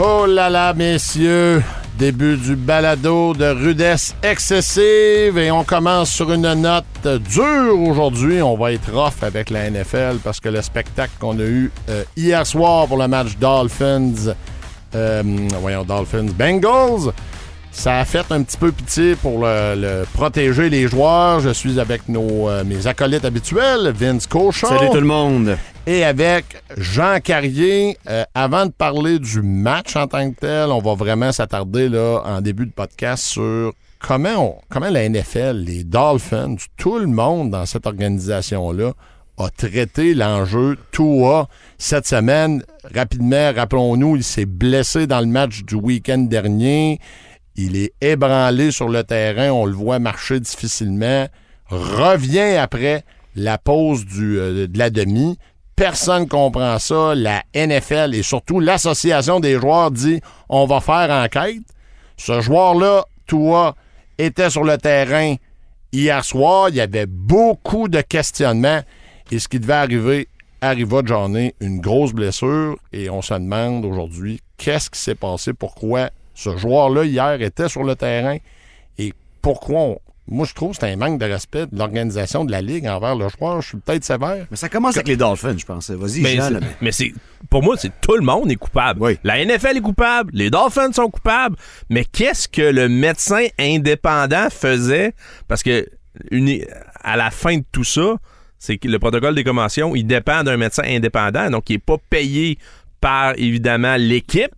Oh là là, messieurs, début du balado de rudesse excessive et on commence sur une note dure aujourd'hui. On va être rough avec la NFL parce que le spectacle qu'on a eu euh, hier soir pour le match Dolphins, euh, voyons, Dolphins Bengals, ça a fait un petit peu pitié pour le, le protéger les joueurs. Je suis avec nos, euh, mes acolytes habituels, Vince Cochon. Salut tout le monde. Et avec Jean Carrier, euh, avant de parler du match en tant que tel, on va vraiment s'attarder là en début de podcast sur comment, comment la NFL, les Dolphins, tout le monde dans cette organisation-là a traité l'enjeu Tua cette semaine. Rapidement, rappelons-nous, il s'est blessé dans le match du week-end dernier. Il est ébranlé sur le terrain, on le voit marcher difficilement. Revient après la pause du, euh, de la demi. Personne comprend ça. La NFL et surtout l'association des joueurs dit on va faire enquête. Ce joueur-là, Tua, était sur le terrain hier soir. Il y avait beaucoup de questionnements. Et ce qui devait arriver arriva de journée, une grosse blessure. Et on se demande aujourd'hui qu'est-ce qui s'est passé, pourquoi ce joueur-là hier était sur le terrain? Et pourquoi on- Moi, je trouve que c'est un manque de respect de l'organisation de la Ligue envers le joueur. Je suis peut-être sévère. Mais ça commence avec les Dolphins, je pense. Vas-y, Mais, Jean. là, mais- mais c'est pour moi, c'est tout le monde est coupable. Oui. La NFL est coupable, les Dolphins sont coupables. Mais qu'est-ce que le médecin indépendant faisait? Parce que une- à la fin de tout ça, c'est que le protocole des conventions, il dépend d'un médecin indépendant, donc il est pas payé par évidemment l'équipe.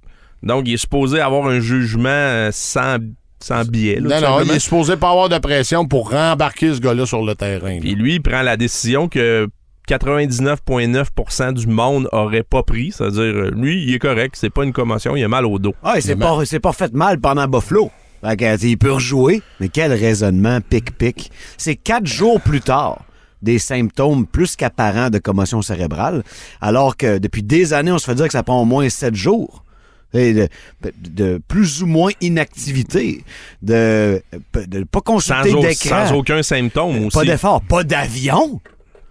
Donc il est supposé avoir un jugement euh, sans sans là, Non, non, il est supposé pas avoir de pression pour rembarquer ce gars-là sur le terrain. Puis lui, il prend la décision que 99,9% du monde aurait pas pris. C'est-à-dire, euh, lui, il est correct, c'est pas une commotion, il a mal au dos. Ah, il s'est pas, il s'est pas fait mal pendant Buffalo. Fait que, il peut rejouer. Mais quel raisonnement pic-pic. C'est quatre jours plus tard des symptômes plus qu'apparents de commotion cérébrale, alors que depuis des années, on se fait dire que ça prend au moins sept jours. De, de plus ou moins inactivité, de ne pas consulter d'écran, sans aucun symptôme aussi. pas d'effort, pas d'avion.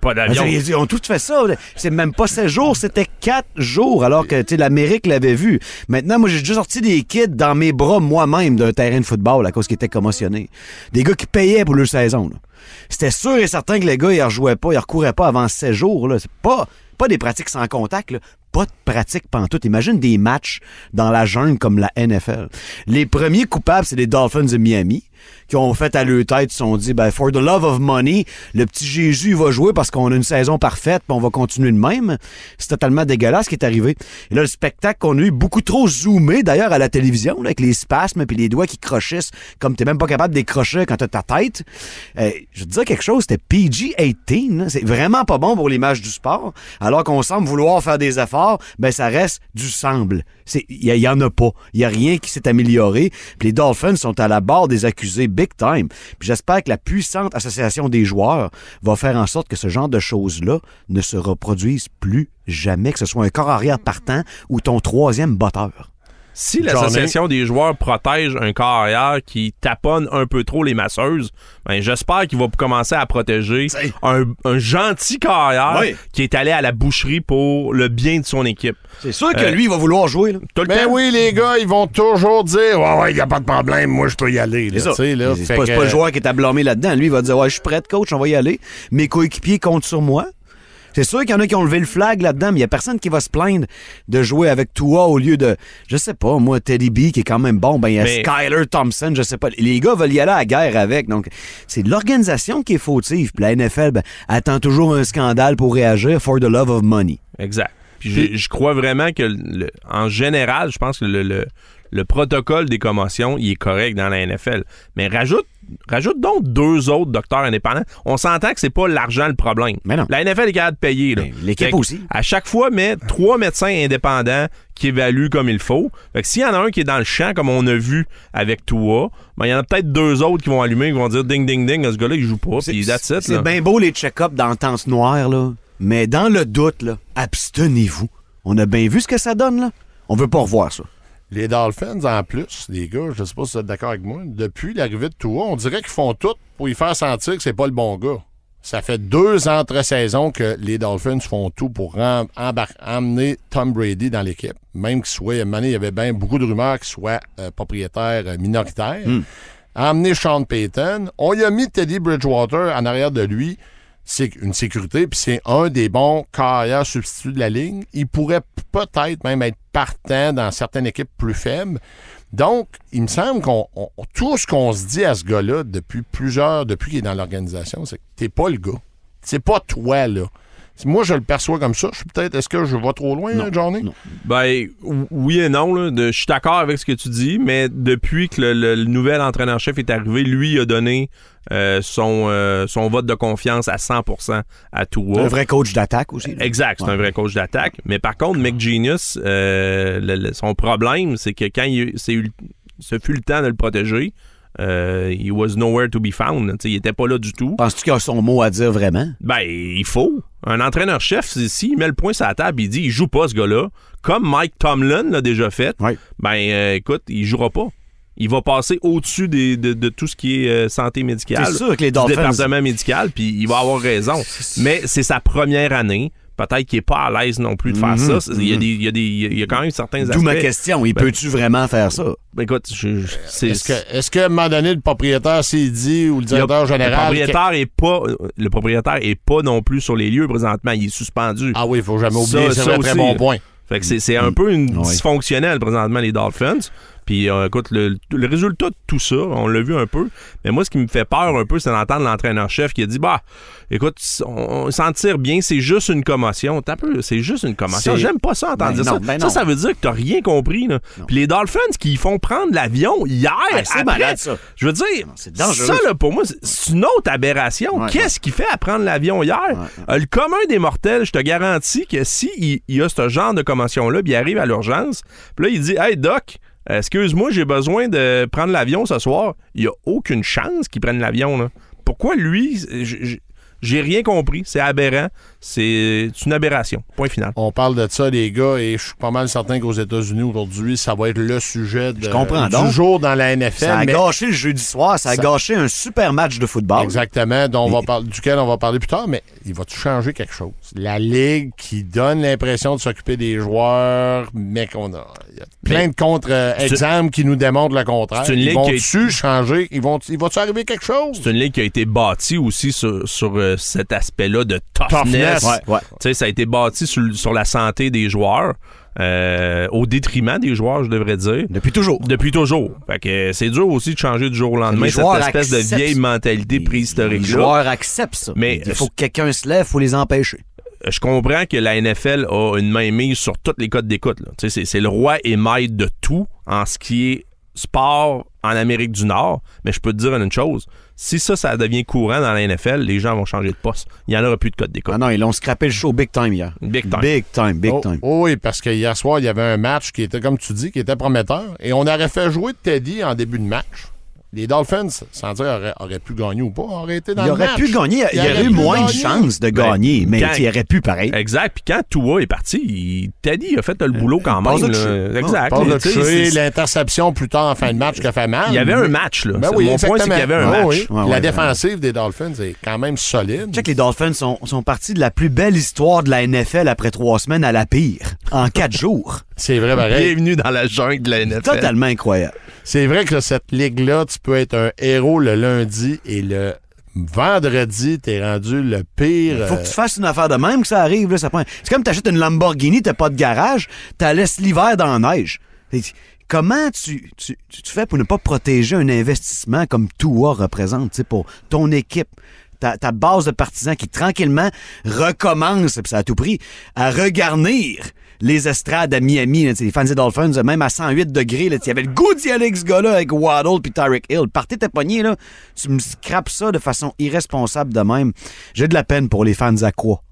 Pas d'avion. Ils ont tout fait ça. C'est même pas 16 jours, c'était 4 jours, alors que tu sais, l'Amérique l'avait vu. Maintenant, moi, j'ai déjà sorti des kids dans mes bras moi-même d'un terrain de football à cause qu'ils étaient commotionnés. Des gars qui payaient pour leur saison. C'était sûr et certain que les gars, ils rejouaient pas, ils recouraient pas avant 16 jours. C'est pas, pas des pratiques sans contact. Là. Pas de pratique pantoute. Imagine des matchs dans la jungle comme la NFL. Les premiers coupables, c'est les Dolphins de Miami qui ont fait à leur tête, sont dit, ben, for the love of money, le petit Jésus va jouer parce qu'on a une saison parfaite, puis on va continuer de même. C'est totalement dégueulasse ce qui est arrivé. Et là, le spectacle qu'on a eu, beaucoup trop zoomé, d'ailleurs, à la télévision, là, avec les spasmes puis les doigts qui crochissent, comme t'es même pas capable de décrocher quand t'as ta tête. Euh, je te dis quelque chose, c'était PG-18, là. c'est vraiment pas bon pour l'image du sport. Alors qu'on semble vouloir faire des efforts, ben, ça reste du semble. Il y, y en a pas. Il y a rien qui s'est amélioré. Les Dolphins sont à la barre des accusés big time. J'espère que la puissante association des joueurs va faire en sorte que ce genre de choses-là ne se reproduisent plus jamais, que ce soit un corps arrière partant ou ton troisième batteur. Si l'association des joueurs protège un corps arrière qui taponne un peu trop les masseuses, ben, j'espère qu'il va commencer à protéger un, un gentil corps arrière Oui. qui est allé à la boucherie pour le bien de son équipe. C'est sûr que Euh, lui, il va vouloir jouer. Là. Tout le Ben temps. oui, les gars, ils vont toujours dire Ouais, ouais, il n'y a pas de problème, moi, je peux y aller. là, C'est pas, que- pas le joueur qui est à blâmer là-dedans. Lui, il va dire Ouais, je suis prêt, coach, on va y aller. Mes coéquipiers comptent sur moi. C'est sûr qu'il y en a qui ont levé le flag là-dedans, mais il y a personne qui va se plaindre de jouer avec toi au lieu de, je sais pas, moi, Teddy B, qui est quand même bon, ben, il y a Mais- Skyler Thompson, je sais pas. Les gars veulent y aller à la guerre avec. Donc, c'est l'organisation qui est fautive. Puis la NFL, ben, attend toujours un scandale pour réagir for the love of money. Exact. Puis je, je crois vraiment que, le- en général, je pense que le, le- le protocole des commotions, il est correct dans la NFL. Mais rajoute, rajoute donc deux autres docteurs indépendants. On s'entend que c'est pas l'argent le problème. Mais non. La NFL est capable de payer. l'équipe aussi. À chaque fois, met trois médecins indépendants qui évaluent comme il faut. Fait que s'il y en a un qui est dans le champ, comme on a vu avec Tua, ben, il y en a peut-être deux autres qui vont allumer, qui vont dire ding, ding, ding, ce gars-là, il joue pas. C'est bien beau les check-ups dans le temps noir, là. Mais dans le doute, abstenez-vous. On a bien vu ce que ça donne, là. On veut pas revoir ça. Les Dolphins, en plus, les gars, je sais pas si vous êtes d'accord avec moi, depuis l'arrivée de Tua, on dirait qu'ils font tout pour y faire sentir que c'est pas le bon gars. Ça fait deux entre-saisons que les Dolphins font tout pour emmener Tom Brady dans l'équipe. Même qu'il soit, à il y avait bien beaucoup de rumeurs qu'il soit euh, propriétaire euh, minoritaire. Emmener Sean Payton. On y a mis Teddy Bridgewater en arrière de lui. C'est une sécurité, puis c'est un des bons carrières substituts de la ligne. Il pourrait peut-être même être dans certaines équipes plus faibles. Donc, il me semble qu'on on- tout ce qu'on se dit à ce gars-là depuis plusieurs, depuis qu'il est dans l'organisation, c'est que t'es pas le gars. C'est pas toi, là. Moi, je le perçois comme ça. Je suis peut-être. Est-ce que je vais trop loin, Non, Johnny? non. Ben ou- oui et non. là. De- Je suis d'accord avec ce que tu dis, mais depuis que le, le- le nouvel entraîneur-chef est arrivé, lui il a donné euh, son, euh, son vote de confiance à 100% à Tua. Un vrai coach d'attaque aussi. là. Exact, c'est Ouais. un vrai coach d'attaque. Mais par contre, McGenius, euh, le- le- son problème, c'est que quand il, c'est eu- ce fut le temps de le protéger, euh, he was nowhere to be found. Il était pas là du tout. Penses-tu qu'il a son mot à dire vraiment? Ben, il faut. Un entraîneur-chef, s'il met le point sur la table, il dit il joue pas ce gars-là, comme Mike Tomlin l'a déjà fait, ben euh, écoute, il jouera pas. Il va passer au-dessus des- de, de tout ce qui est euh, santé médicale. C'est sûr que les du Dolphins- département médical, puis il va avoir raison. Mais c'est sa première année. Peut-être qu'il est pas à l'aise non plus de faire ça. Il y, a des- il y a des- il y a quand même certains aspects. D'où ma question. Il Ben- peut-tu vraiment faire ça? Écoute, je- je- c'est Est-ce que, est-ce qu'à un moment donné, le propriétaire s'est dit ou le directeur le général. propriétaire est pas le propriétaire est pas non plus sur les lieux présentement, il est suspendu. Ah oui, il faut jamais oublier. Ça- C'est ça un très bon point. Fait que c'est, c'est un peu une Ouais. dysfonctionnelle présentement les Dolphins. Puis euh, écoute, le, le résultat de tout ça, on l'a vu un peu. Mais moi, ce qui me fait peur un peu, c'est d'entendre l'entraîneur-chef qui a dit Bah, écoute, on, on s'en tire bien, c'est juste une commotion. T'as peu, c'est juste une commotion. J'aime pas ça entendre Ben dire non, ça. ben ça, ça veut dire que t'as rien compris. Là. Puis les Dolphins qui font prendre l'avion hier, Ah, c'est malade, ça. je veux dire, dangereux, ça, là, pour moi, c'est- une autre aberration. Ouais, Qu'est-ce qu'il fait à prendre l'avion hier? Euh, le commun des mortels, je te garantis que si il, il a ce genre de commotion-là, puis il arrive à l'urgence, puis là, il dit Hey, Doc, excuse-moi, j'ai besoin de prendre l'avion ce soir. Il n'y a aucune chance qu'il prenne l'avion. Pourquoi lui, j'ai rien compris. C'est aberrant. C'est une aberration. Point final. On parle de ça, les gars, et je suis pas mal certain qu'aux États-Unis aujourd'hui, ça va être le sujet de- Je comprends du donc. jour dans la NFL. Ça a mais- gâché le jeudi soir, ça a Ça- gâché un super match de football. Exactement, dont on va par- duquel on va parler plus tard, mais il va-tu changer quelque chose? La Ligue qui donne l'impression de s'occuper des joueurs, mais qu'on a. Il y a plein de contre-exemples qui nous démontrent le contraire. c'est une ils ligue qui a- vont-tu changer? Ils vont, il va-tu arriver quelque chose? C'est une ligue qui a été bâtie aussi sur, sur, euh, cet aspect-là de toughness. Toughness. Ouais, ouais. Ça a été bâti sur, sur la santé des joueurs, euh, au détriment des joueurs, je devrais dire. Depuis toujours. Depuis toujours. Fait que euh, c'est dur aussi de changer du jour au lendemain Les cette espèce de vieille mentalité Les préhistorique-là. joueurs acceptent ça. Mais- il faut que quelqu'un se lève, il faut les empêcher. Je comprends que la NFL a une main mise sur tous les codes d'écoute. c'est le roi et maître de tout en ce qui est sport en Amérique du Nord. Mais je peux te dire une chose. Si ça, ça devient courant dans la NFL, les gens vont changer de poste. Il n'y en aura plus de code d'écoute. Ah non, ils l'ont scrappé le show big time hier. Big time. Big time, big Oh, time. oh oui, parce que hier soir, il y avait un match qui était, comme tu dis, qui était prometteur. Et on aurait fait jouer Teddy en début de match. Les Dolphins, sans dire auraient, auraient pu gagner ou pas, auraient été dans Il le aurait match. pu gagner. Il, aurait aurait eu moins de chances de Ben, gagner, mais quand- il aurait pu pareil. Exact. Puis quand Tua est parti, il- Teddy a fait le boulot quand passe même. de. Exact. L'interception plus tard en fin de match qui a fait mal. Il y avait un match. Là. Ben oui, Mon point, c'est qu'il y avait un match. Ah oui. Ouais, La ouais, défensive des Dolphins est quand même solide. Check, les Dolphins sont, sont partis de la plus belle histoire de la NFL après trois semaines à la pire, en quatre jours. C'est vrai, pareil. Bienvenue dans la jungle de la NFL. Totalement incroyable. C'est vrai que cette ligue-là, tu peux être un héros le lundi et le vendredi, t'es rendu le pire. Faut que euh, tu fasses une affaire de même que ça arrive. Là, ça prend... C'est comme t'achètes une Lamborghini, t'as pas de garage, t'as laisses l'hiver dans la neige. Comment tu, tu, tu- tu fais pour ne pas protéger un investissement comme Tua représente tu sais, pour ton équipe? Ta, ta base de partisans qui tranquillement recommence, puis ça a tout pris, à regarnir les estrades à Miami, là, les fans des Dolphins, même à 108 degrés, il y avait le goût d'y aller ce gars-là, avec Waddle puis Tyreek Hill. Partez tes poignets, là, tu me scrapes ça de façon irresponsable de même. J'ai de la peine pour les fans à quoi?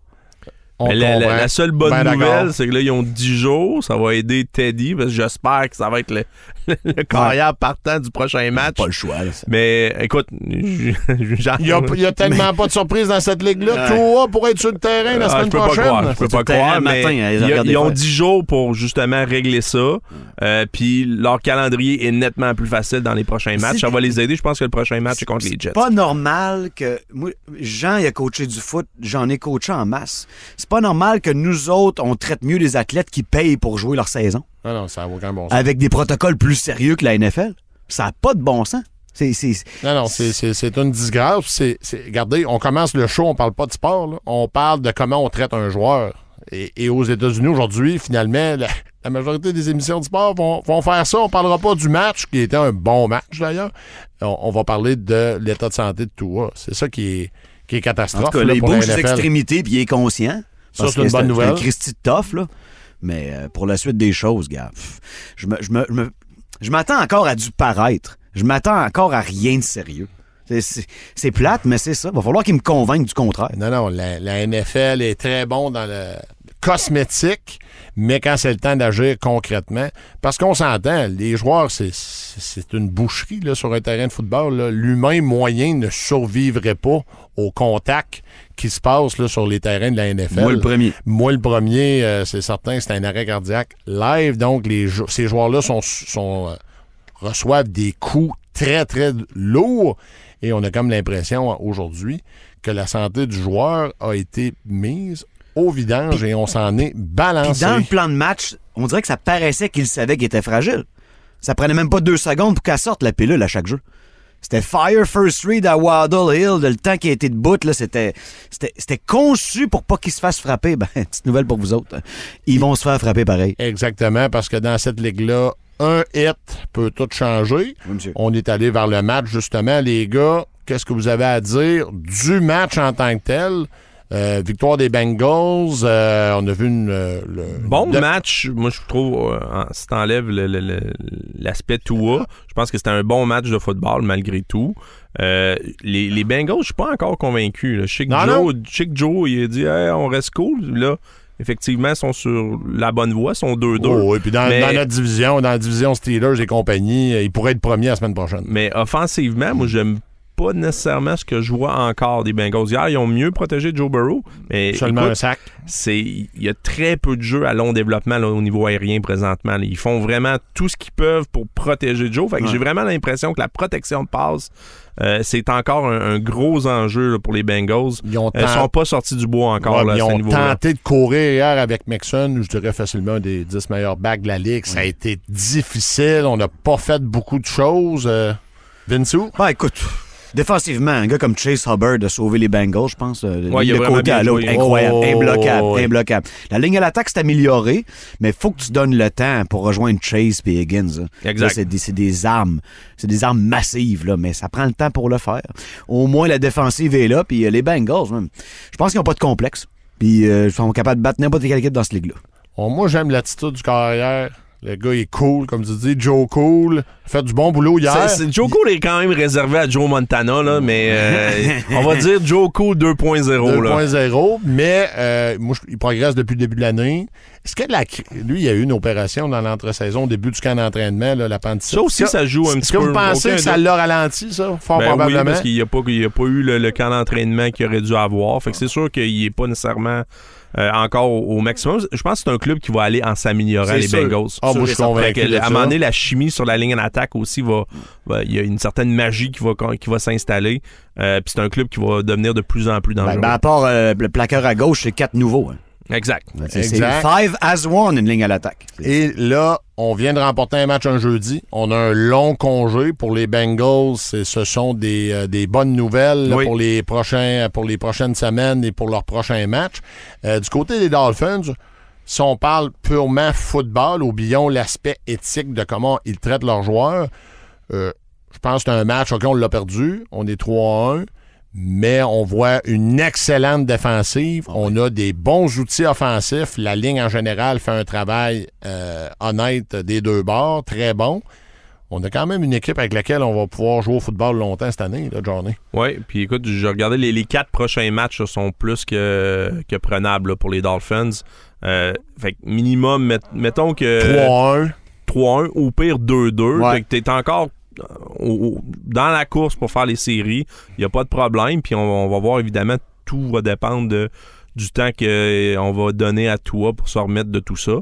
Mais la, la- comprend. la seule bonne Ben nouvelle, c'est que là, ils ont 10 jours. Ça va aider Teddy, parce que j'espère que ça va être le, le carrière partant du prochain match. Pas le choix, là. Mais écoute, j- Il y a, il y a tellement pas de surprise dans cette ligue-là. Toi, pour être sur le terrain la Ah, semaine je peux pas prochaine. croire, je peux pas croire, mais matin, hein, ils ont faire. 10 jours pour justement régler ça. Euh, Puis leur calendrier est nettement plus facile dans les prochains matchs. Ça va les aider. Je pense que le prochain match est contre les Jets. C'est pas normal que. Moi, Jean, il a coaché du foot, j'en ai coaché en masse. C'est pas normal que nous autres, on traite mieux les athlètes qui payent pour jouer leur saison Ah non, ça n'a aucun bon sens. avec des protocoles plus sérieux que la NFL. Ça n'a pas de bon sens. C'est. c'est- Non, non, c'est- c'est c'est une disgrâce. C'est, c'est- regardez, on commence le show, on parle pas de sport. là. On parle de comment on traite un joueur. Et, et aux États-Unis, aujourd'hui, finalement, la, la majorité des émissions de sport vont, vont faire ça. On parlera pas du match, qui était un bon match d'ailleurs. On, on va parler de l'état de santé de Tua. C'est ça qui est, qui est En catastrophe tout cas, là, là, il pour la bouge NFL. extrémités puis il est conscient. Ça, c'est une bonne nouvelle. un Christy de tough, là. Mais euh, pour la suite des choses, gars, je me- je me- je me- je m'attends encore à du paraître. Je m'attends encore à rien de sérieux. C'est- plate, mais c'est ça. Va falloir qu'il me convainque du contraire. Non, non, la, NFL est très bon dans le cosmétique, mais quand c'est le temps d'agir concrètement, parce qu'on s'entend, les joueurs, c'est- une boucherie là, sur un terrain de football. L'humain moyen ne survivrait pas au contact qui se passe là, sur les terrains de la NFL. Moi, le premier. Moi, le premier, euh, c'est certain, c'est un arrêt cardiaque live. Donc, les jou- ces joueurs-là sont, sont, euh, reçoivent des coups très, très lourds. Et on a comme l'impression aujourd'hui que la santé du joueur a été mise au vidange et on s'en est Puis balancé. dans le plan de match, on dirait que ça paraissait qu'il savait qu'il était fragile. Ça prenait même pas deux secondes pour qu'elle sorte la pilule à chaque jeu. C'était Fire First Read à Waddle Hill, de le temps qu'il a été debout, là, c'était, c'était, c'était conçu pour pas qu'il se fasse frapper. Ben, petite nouvelle pour vous autres. Ils vont se faire frapper pareil. Exactement, parce que dans cette ligue-là, un hit peut tout changer. Oui. On est allé vers le match, justement. Les gars, qu'est-ce que vous avez à dire du match en tant que tel? Euh, victoire des Bengals, euh, on a vu une... euh, le- Bon de- match, moi je trouve, si t'enlèves l'aspect Tua, je pense que c'était un bon match de football malgré tout. Les, les Bengals, je suis pas encore convaincu. Non, Joe, Joe, il a dit Hey, on reste cool. Là, effectivement, ils sont sur la bonne voie, ils sont 2-2. Oh, et puis dans, Mais- dans notre division, dans la division Steelers et compagnie, ils pourraient être premiers la semaine prochaine. Mais offensivement, moi, j'aime pas nécessairement ce que je vois encore des Bengals. Hier, ils ont mieux protégé Joe Burrow. Mais Seulement écoute, un sac. c'est il y a très peu de jeux à long développement là, au niveau aérien présentement. là. Ils font vraiment tout ce qu'ils peuvent pour protéger Joe. Fait que Ouais. j'ai vraiment l'impression que la protection de passe euh, c'est encore un, un gros enjeu là, pour les Bengals. Ils Ils ten- sont pas sortis du bois encore Ouais, là, ils ont tenté de courir hier avec Mixon, je dirais facilement un des 10 meilleurs backs de la Ligue. Ça a été difficile. On n'a pas fait beaucoup de choses. Euh, Vinsou? Ben, écoute, défensivement, un gars comme Chase Hubbard a sauvé les Bengals, je pense. euh, Ouais, il a de vraiment côté à l'autre, incroyable, Oh, imbloquable, ouais. imbloquable. La ligne à l'attaque s'est améliorée, mais faut que tu donnes le temps pour rejoindre Chase et Higgins. hein. Exact. Là, C'est des, c'est des armes. C'est des armes massives, là, mais ça prend le temps pour le faire. Au moins, la défensive est là, puis euh, les Bengals, même, je pense qu'ils n'ont pas de complexe. Puis euh, ils sont capables de battre n'importe quelle équipe dans cette ligue-là. Oh, moi, j'aime l'attitude du carrière. Le gars est cool, comme tu dis. Joe Cool. Fait du bon boulot hier. C'est- c'est- Joe Cool est quand même réservé à Joe Montana, là, mais euh, on va dire Joe Cool 2.0. là. 2.0, mais euh, moi, il progresse depuis le début de l'année. Est-ce que la, lui, il y a eu une opération dans l'entre-saison, au début du camp d'entraînement, là, l'appendicite? Ça aussi, Est-ce que- ça joue un Est-ce petit que peu. vous pensez que ça l'a ralenti, ça? Fort Ben oui, probablement? parce qu'il n'y a pas eu le, le camp d'entraînement qu'il aurait dû avoir. Fait que c'est sûr qu'il n'est pas nécessairement euh, encore au, au maximum. Je pense que c'est un club qui va aller en s'améliorant, les sûr. Bengals. Ah, moi, je suis convaincu à un moment donné, la chimie sur la ligne en attaque aussi va. Il y a une certaine magie qui va, qui va s'installer. Euh, Puis c'est un club qui va devenir de plus en plus Ben, dangereux. ben, à part euh, le plaqueur à gauche, c'est quatre nouveaux. hein. Exact. C'est five as one, une ligne à l'attaque. Et là, on vient de remporter un match un jeudi. On a un long congé pour les Bengals. Ce sont des, euh, des bonnes nouvelles là, pour, les prochains, pour les prochaines semaines et pour leurs prochains matchs. Euh, du côté des Dolphins, si on parle purement football, oublions l'aspect éthique de comment ils traitent leurs joueurs. euh, je pense que c'est un match, OK, on l'a perdu. On est 3-1. Mais on voit une excellente défensive. On a des bons outils offensifs. La ligne en général fait un travail euh, honnête des deux bords, très bon. On a quand même une équipe avec laquelle on va pouvoir jouer au football longtemps cette année, là, Johnny. Oui, puis écoute, j'ai regardé les, les quatre prochains matchs sont plus que, que prenables là, pour les Dolphins. Euh, fait que minimum, met- mettons que 3-1. 3-1 ou pire 2-2. Ouais. Fait que t'es encore dans la course pour faire les séries. Il n'y a pas de problème. Puis on, va voir évidemment, tout va dépendre de- du temps qu'on va donner à toi pour se remettre de tout ça.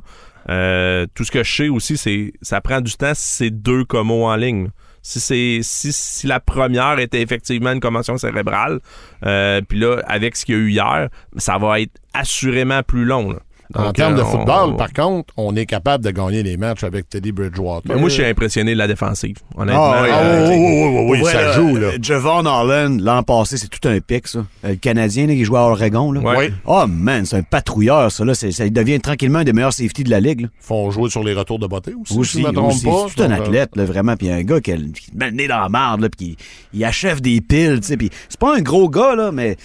Euh, tout ce que je sais aussi, c'est ça prend du temps si c'est deux comos en ligne. Si c'est si, si la première était effectivement une commotion cérébrale, euh, puis là avec ce qu'il y a eu hier, ça va être assurément plus long. là. En termes de football, on- par contre, on est capable de gagner les matchs avec Teddy Bridgewater. Mais moi, je suis impressionné de la défensive, honnêtement. Ah oui, Ah Euh, oui, oui, oui, oui, vrai, ça joue, là. Javon Holland, l'an passé, c'est tout un pic, ça. Euh, Le Canadien là, qui joue à Oregon. Là. Oui. Oh man, c'est un patrouilleur, ça. Là. C'est- ça il devient tranquillement un des meilleurs safety de la ligue. Là. Ils font jouer sur les retours de beauté aussi, Aussi, si je me trompe aussi. pas. C'est tout un euh, athlète, là, vraiment. Puis un gars qui, a, qui met le nez dans la marde, là, puis qui il achève des piles, tu sais. Puis c'est pas un gros gars, là, mais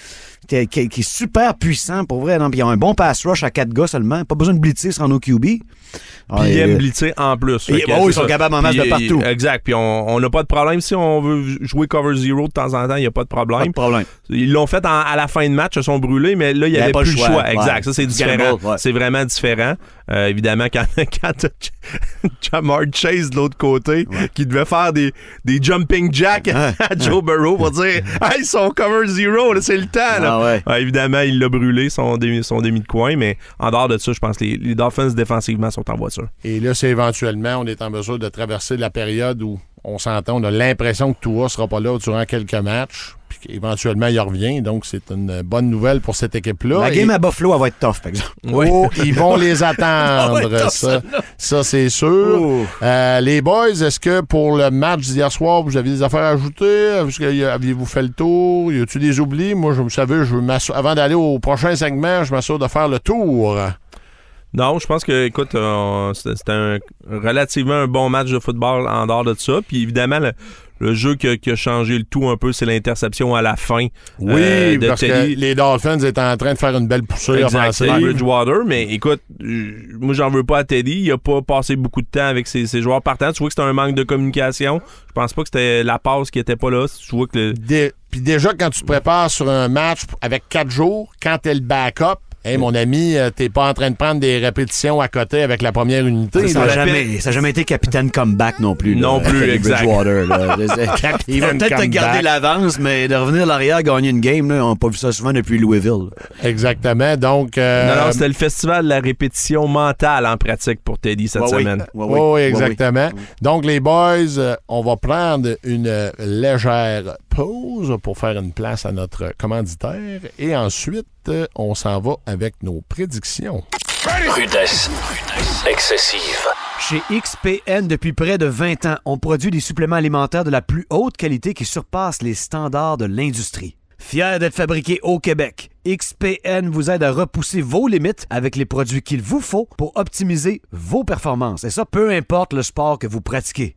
qui, qui- qui est super puissant, pour vrai. Non? Puis il a un bon pass rush à quatre gars seulement. Pas besoin de blitzer sur OQB. Ah, Puis euh, blitzer en plus. et- oh, ils sont ça. capables en masse de partout. Exact. Puis on n'a pas de problème. Si on veut jouer cover zero de temps en temps, il n'y a pas de pas problème. de problème. Ils l'ont fait en- à la fin de match, ils se sont brûlés, mais là, il n'y avait avait pas plus le choix. choix. Exact. Ouais. Ça, c'est différent. ouais. C'est vraiment différent. Euh, évidemment, quand, quand Jamar Chase de l'autre côté, qui devait faire des, des jumping jacks à Joe Burrow pour dire Hey, son cover zero, c'est le temps. là. Ah ouais. Ouais, évidemment, il l'a brûlé, son demi, son demi de coin, mais en dehors de ça, je pense que les, les Dolphins défensivement sont en voiture. Et là, c'est éventuellement, on est en mesure de traverser la période où on s'entend, on a l'impression que Tua sera pas là durant quelques matchs, puis qu'éventuellement, il revient. Donc, c'est une bonne nouvelle pour cette équipe-là. La Et- game à Buffalo, elle va être tough, par exemple. Oh, ils vont les attendre, ça. Ça, c'est sûr. Euh, les boys, est-ce que pour le match d'hier soir, vous avez des affaires à ajouter? Aviez-vous fait le tour? Y a-tu des oublis? Moi, je, vous savez, je m'assure- avant d'aller au prochain segment, je m'assure de faire le tour. Non, je pense que, écoute, euh, c'était un relativement un bon match de football en dehors de ça. Puis évidemment, le, le jeu qui a, qui a changé le tout un peu, c'est l'interception à la fin. Oui, euh, de parce Teddy. que les Dolphins étaient en train de faire une belle poussée offensive. Bridgewater, mais écoute, moi j'en veux pas à Teddy. Il a pas passé beaucoup de temps avec ses, ses joueurs partants. Tu vois que c'était un manque de communication. Je pense pas que c'était la passe qui était pas là. Tu vois que le- Dé- Puis déjà, quand tu te prépares sur un match avec quatre jours, quand t'es le backup, hey, mon ami, euh, t'es pas en train de prendre des répétitions à côté avec la première unité. Ça n'a jamais, ça a jamais été capitaine comeback non plus. là, Non plus, Teddy exact. Là. Il va peut-être garder l'avance, mais de revenir à l'arrière, gagner une game, là, on n'a pas vu ça souvent depuis Louisville. Exactement. Donc, euh, Non, non, c'était le festival de la répétition mentale en pratique pour Teddy cette Ouais, oui. semaine. Ouais, Oui, Ouais, exactement. Donc, les boys, euh, on va prendre une euh, légère pause pour faire une place à notre commanditaire et ensuite, euh, on s'en va avec nos prédictions. Rudesse. Excessive. Chez XPN, depuis près de 20 ans, on produit des suppléments alimentaires de la plus haute qualité qui surpassent les standards de l'industrie. Fier d'être fabriqué au Québec, XPN vous aide à repousser vos limites avec les produits qu'il vous faut pour optimiser vos performances. Et ça, peu importe le sport que vous pratiquez.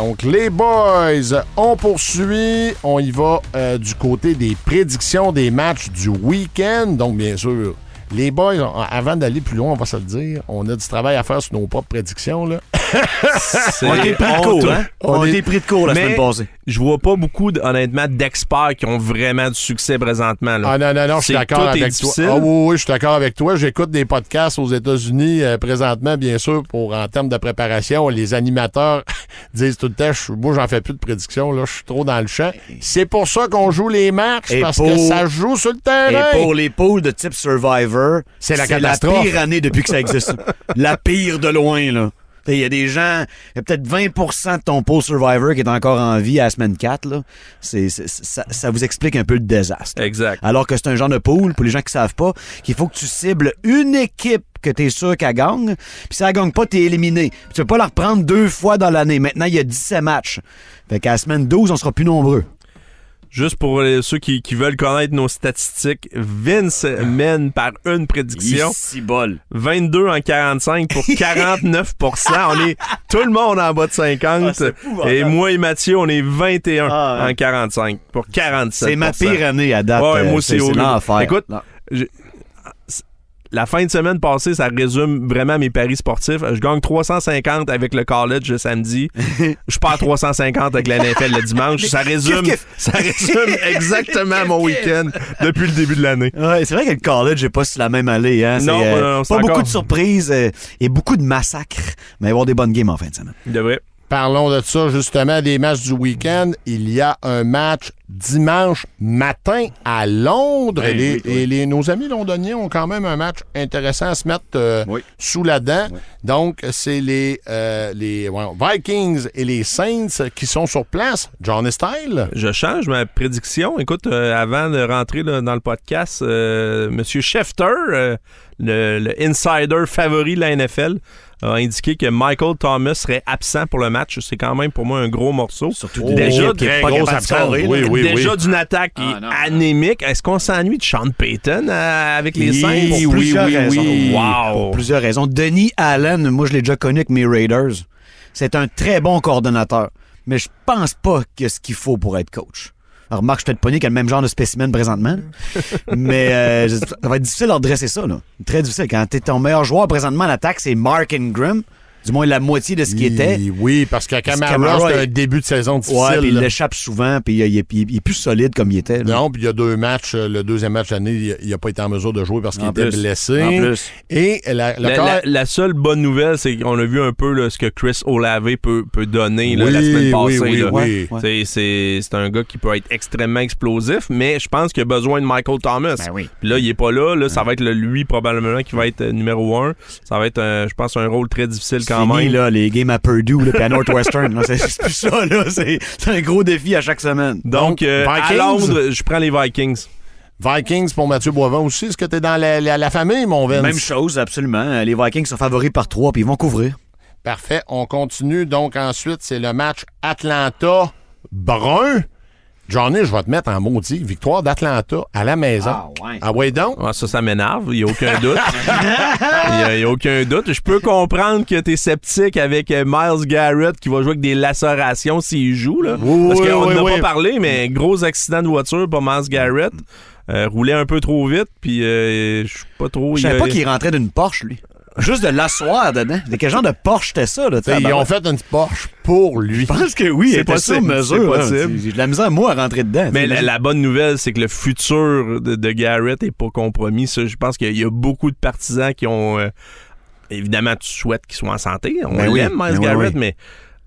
Donc, les boys, on poursuit. On y va euh, du côté des prédictions des matchs du week-end. Donc, bien sûr, les boys, avant d'aller plus loin, on va se le dire, on a du travail à faire sur nos propres prédictions. Là. On a été pris de court, hein? On, On a est- été pris de court la Mais- semaine passée. Je vois pas beaucoup, honnêtement, d'experts qui ont vraiment du succès présentement. là. Ah non, non, non, je suis d'accord avec toi. Ah oui, oui, je suis d'accord avec toi. J'écoute des podcasts aux États-Unis euh, présentement, bien sûr, pour en termes de préparation. Les animateurs disent tout le temps, je- moi, j'en fais plus de prédictions, là, je suis trop dans le champ. C'est pour ça qu'on joue les matchs, Et parce pour- que ça se joue sur le terrain. Et pour les poules de type Survivor, C'est la catastrophe. pire année depuis que ça existe. la pire de loin, là. Il y a des gens, il y a peut-être 20% de ton pool survivor qui est encore en vie à la semaine 4. Là. C'est, c'est- ça, ça vous explique un peu le désastre. Exact. Alors que c'est un genre de pool, pour les gens qui savent pas, qu'il faut que tu cibles une équipe que tu es sûr qu'elle gagne. Puis si elle gagne pas, tu es éliminé. Puis tu peux pas la reprendre deux fois dans l'année. Maintenant, il y a 17 matchs. Fait qu'à la semaine 12, on sera plus nombreux. Juste pour euh, ceux qui, qui veulent connaître nos statistiques, Vince mène par une prédiction. Ici, bol. 22 en 45 pour 49% On est tout le monde en bas de 50. Ah, et moi et Mathieu, on est 21 Ah, ouais. en 45 pour 47 C'est ma pire année à date. Ouais, euh, moi aussi, c'est. Écoute, Non. La fin de semaine passée, ça résume vraiment mes paris sportifs. Je gagne 350 avec le college le samedi. Je pars 350 avec la NFL le dimanche. Ça résume, ça résume exactement mon week-end depuis le début de l'année. Ouais, c'est vrai que le college n'est pas sur la même allée. Hein? Non, euh, non, pas beaucoup de surprises euh, et beaucoup de massacres. Mais il va y avoir des bonnes games en fin de semaine. Il devrait. Parlons de ça, justement, des matchs du week-end. Il y a un match dimanche matin à Londres. Oui, et les, oui, oui. et les- nos amis londoniens ont quand même un match intéressant à se mettre euh, sous la dent. Donc, c'est les, euh, les Vikings et les Saints qui sont sur place. Johnny Style. Je change ma prédiction. Écoute, euh, avant de rentrer là, dans le podcast, Monsieur Schefter, le, le insider favori de la NFL, a indiqué que Michael Thomas serait absent pour le match. C'est quand même pour moi un gros morceau. Surtout Oh, déjà très qui est grosse absence. Oui, oui, déjà oui. d'une attaque Ah, non, anémique. Est-ce qu'on s'ennuie de Sean Payton euh, avec les Oui, Saints? oui, Pour plusieurs oui, raisons. oui. Wow! Pour plusieurs raisons. Denis Allen, moi, je l'ai déjà connu avec mes Raiders. C'est un très bon coordonnateur. Mais je pense pas que ce qu'il faut pour être coach. Alors, remarque, je suis peut-être pogné qui a le même genre de spécimen présentement. Mais euh, ça va être difficile de redresser ça. Là. Très difficile. Quand t'es ton meilleur joueur présentement en attaque, c'est Mark Ingram. Du moins la moitié de ce qu'il était. Oui, parce que Camara, Camara, c'est un début de saison difficile. Ouais, puis il l'échappe souvent, puis il, il- il- il est plus solide comme il était. là. Non, puis il y a deux matchs. euh, Le deuxième match l'année, il n'a pas été en mesure de jouer parce qu'il était plus. blessé. En plus. Et la, La, corps- la- la seule bonne nouvelle, c'est qu'on a vu un peu là, ce que Chris Olave peut, peut donner là, Oui, la semaine passée. oui, oui. Ouais. C'est- C'est c'est un gars qui peut être extrêmement explosif, mais je pense qu'il a besoin de Michael Thomas. Ben oui. Puis là, il est pas là. là ça va être le- lui probablement qui va être euh, numéro un. Ça va être, un- je pense, un rôle très difficile quand Fini, même. là, les games à Purdue là, puis à Northwestern. C'est plus ça, là. C'est un gros défi à chaque semaine. Donc, euh, à Vikings? Londres, je prends les Vikings. Vikings pour Mathieu Boivin aussi. Est-ce que tu es dans la, la- la famille, mon Vince? Même chose, absolument. Les Vikings sont favoris par trois, puis ils vont couvrir. Parfait. On continue. Donc, ensuite, c'est le match Atlanta-Brun. Johnny, je vais te mettre en maudit. Victoire d'Atlanta à la maison. Ah, ouais. Ah ouais, donc? Ah, ça, ça m'énerve, il n'y a aucun doute. Il n'y a, a aucun doute. Je peux comprendre que tu es sceptique avec euh, Miles Garrett qui va jouer avec des lacérations s'il joue. Là. Oui, Parce oui, qu'on oui, n'a oui. pas parlé, mais gros accident de voiture pour Miles Garrett. Euh, roulait un peu trop vite, puis euh, je suis pas trop... Je a- savais pas qu'il rentrait d'une Porsche, lui. Juste de l'asseoir dedans. De quel genre de Porsche c'était ça, là? Ils ont fait une Porsche pour lui. Je pense que oui, C'est possible, mesure. c'est là. possible. J'ai de la misère, moi, à rentrer dedans. Mais la, la bonne nouvelle, c'est que le futur de, de Garrett est pas compromis. Ça, je pense qu'il y a beaucoup de partisans qui ont... euh, évidemment, tu souhaites qu'il soit en santé. On Ben oui, Miles ben Garrett, oui. mais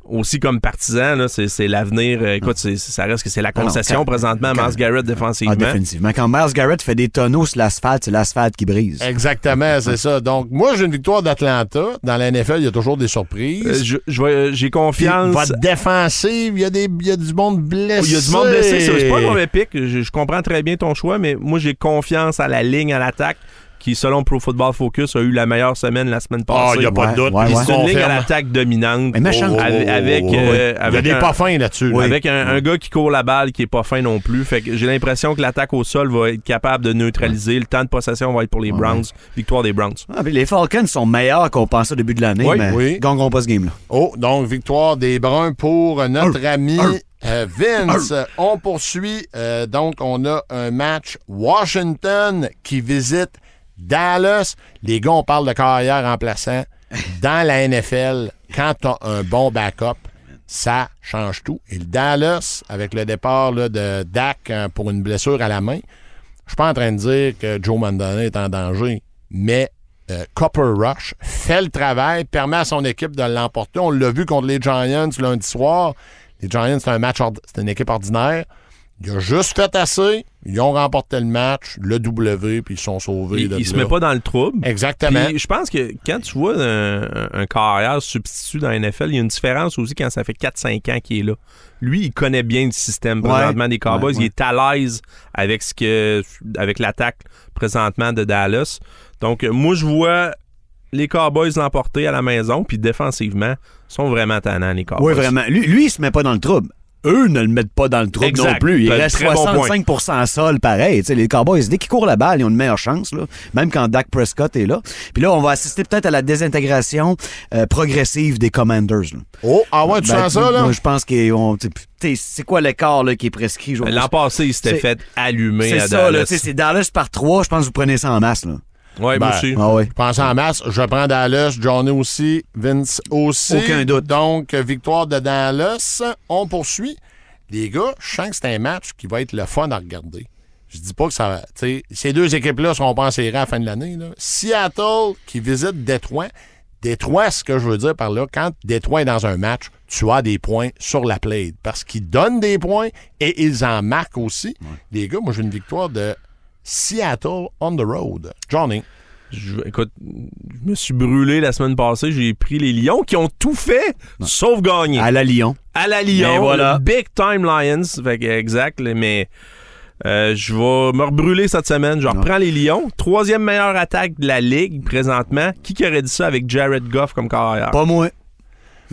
aussi comme partisan, là, c'est, c'est l'avenir. Euh, Écoute, c'est- ça reste que c'est la Ah non, concession quand- présentement à Miles Garrett Ah, défensivement. définitivement. Quand Miles Garrett fait des tonneaux sur l'asphalte, c'est l'asphalte qui brise. Exactement, c'est ça. Donc, moi, j'ai une victoire d'Atlanta. Dans la NFL, il y a toujours des surprises. Euh, je- je vais- j'ai Puis, confiance. votre défensive, il y, a des- il y a du monde blessé. Il y a du monde blessé, c'est pas un mauvais pic. Je, je comprends très bien ton choix, mais moi j'ai confiance à la ligne à l'attaque qui, selon Pro Football Focus, a eu la meilleure semaine la semaine Ah, passée. il n'y a pas de doute. ouais, Puis ouais. C'est une ligne à l'attaque dominante. Mais méchant. Avec, avec, Oh, oh, oh, euh, Il y a avec des pas fins là-dessus. Avec un, un gars qui court la balle qui est pas fin non plus. Fait que j'ai l'impression que l'attaque au sol va être capable de neutraliser. Le temps de possession va être pour les Browns. Victoire des Browns. Ah, les Falcons sont meilleurs qu'on pensait au début de l'année, Oui, mais oui. ils gagneront pas ce game-là. Oh, donc victoire des Bruns pour notre ami euh, Vince. On poursuit. euh, donc, on a un match Washington qui visite Dallas. Les gars, on parle de carrière remplaçant. Dans la NFL, quand tu as un bon backup, ça change tout. Et le Dallas, avec le départ de Dak euh, pour une blessure à la main, je suis pas en train de dire que Joe Mandana est en danger, mais euh, Copper Rush fait le travail, permet à son équipe de l'emporter. On l'a vu contre les Giants lundi soir. Les Giants, c'est un match, c'est une équipe ordinaire. Il a juste fait assez. Ils ont remporté le match, le W, puis ils sont sauvés. Il, il se met pas dans le trouble. Exactement. Puis je pense que quand tu vois un, un carrière substitut dans la NFL, il y a une différence aussi quand ça fait 4-5 ans qu'il est là. Lui, il connaît bien le système présentement des Cowboys. ouais, ouais. Il est à l'aise avec ce que avec l'attaque présentement de Dallas. Donc, moi, je vois les Cowboys l'emporter à la maison, puis défensivement, ils sont vraiment tannants, les Cowboys. Oui, vraiment. Lui, lui, il se met pas dans le trouble. Eux ne le mettent pas dans le trouble Exact. non plus. Il un reste très bon 65 sol pareil. Tu sais, les Cowboys, dès qu'ils courent la balle, ils ont une meilleure chance, là. même quand Dak Prescott est là. Puis là, on va assister peut-être à la désintégration euh, progressive des Commanders. là. Oh, ah ouais, tu Ben, sens ça, là? Moi, je pense qu'ils ont. C'est quoi l'écart là, qui est prescrit? je vois- L'an passé, il s'était C'est- fait allumer C'est à ça, là. Dallas. tu sais, C'est Dallas par trois. Je pense que vous prenez ça en masse. Là. Ouais, Ben, moi aussi. Ah ouais. Pensez en masse, je prends Dallas, Johnny aussi, Vince aussi. Aucun doute. Donc, victoire de Dallas. On poursuit. Les gars, je sens que c'est un match qui va être le fun à regarder. Je dis pas que ça va. Ces deux équipes-là seront pas en série à la fin de l'année. Seattle qui visite Détroit. Détroit, ce que je veux dire par là, quand Détroit est dans un match, tu as des points sur la plate. Parce qu'ils donnent des points et ils en marquent aussi. Les gars, moi j'ai une victoire de Seattle on the road. Johnny. Je, écoute, je me suis brûlé la semaine passée. J'ai pris les Lions qui ont tout fait, sauf gagner. À la Lyon. À la Lyon, voilà. Big Time Lions. Fait que, exact, mais euh, je vais me rebrûler cette semaine. Je reprends les Lions. Troisième meilleure attaque de la Ligue présentement. Qui qui aurait dit ça avec Jared Goff comme carrière? Pas moi.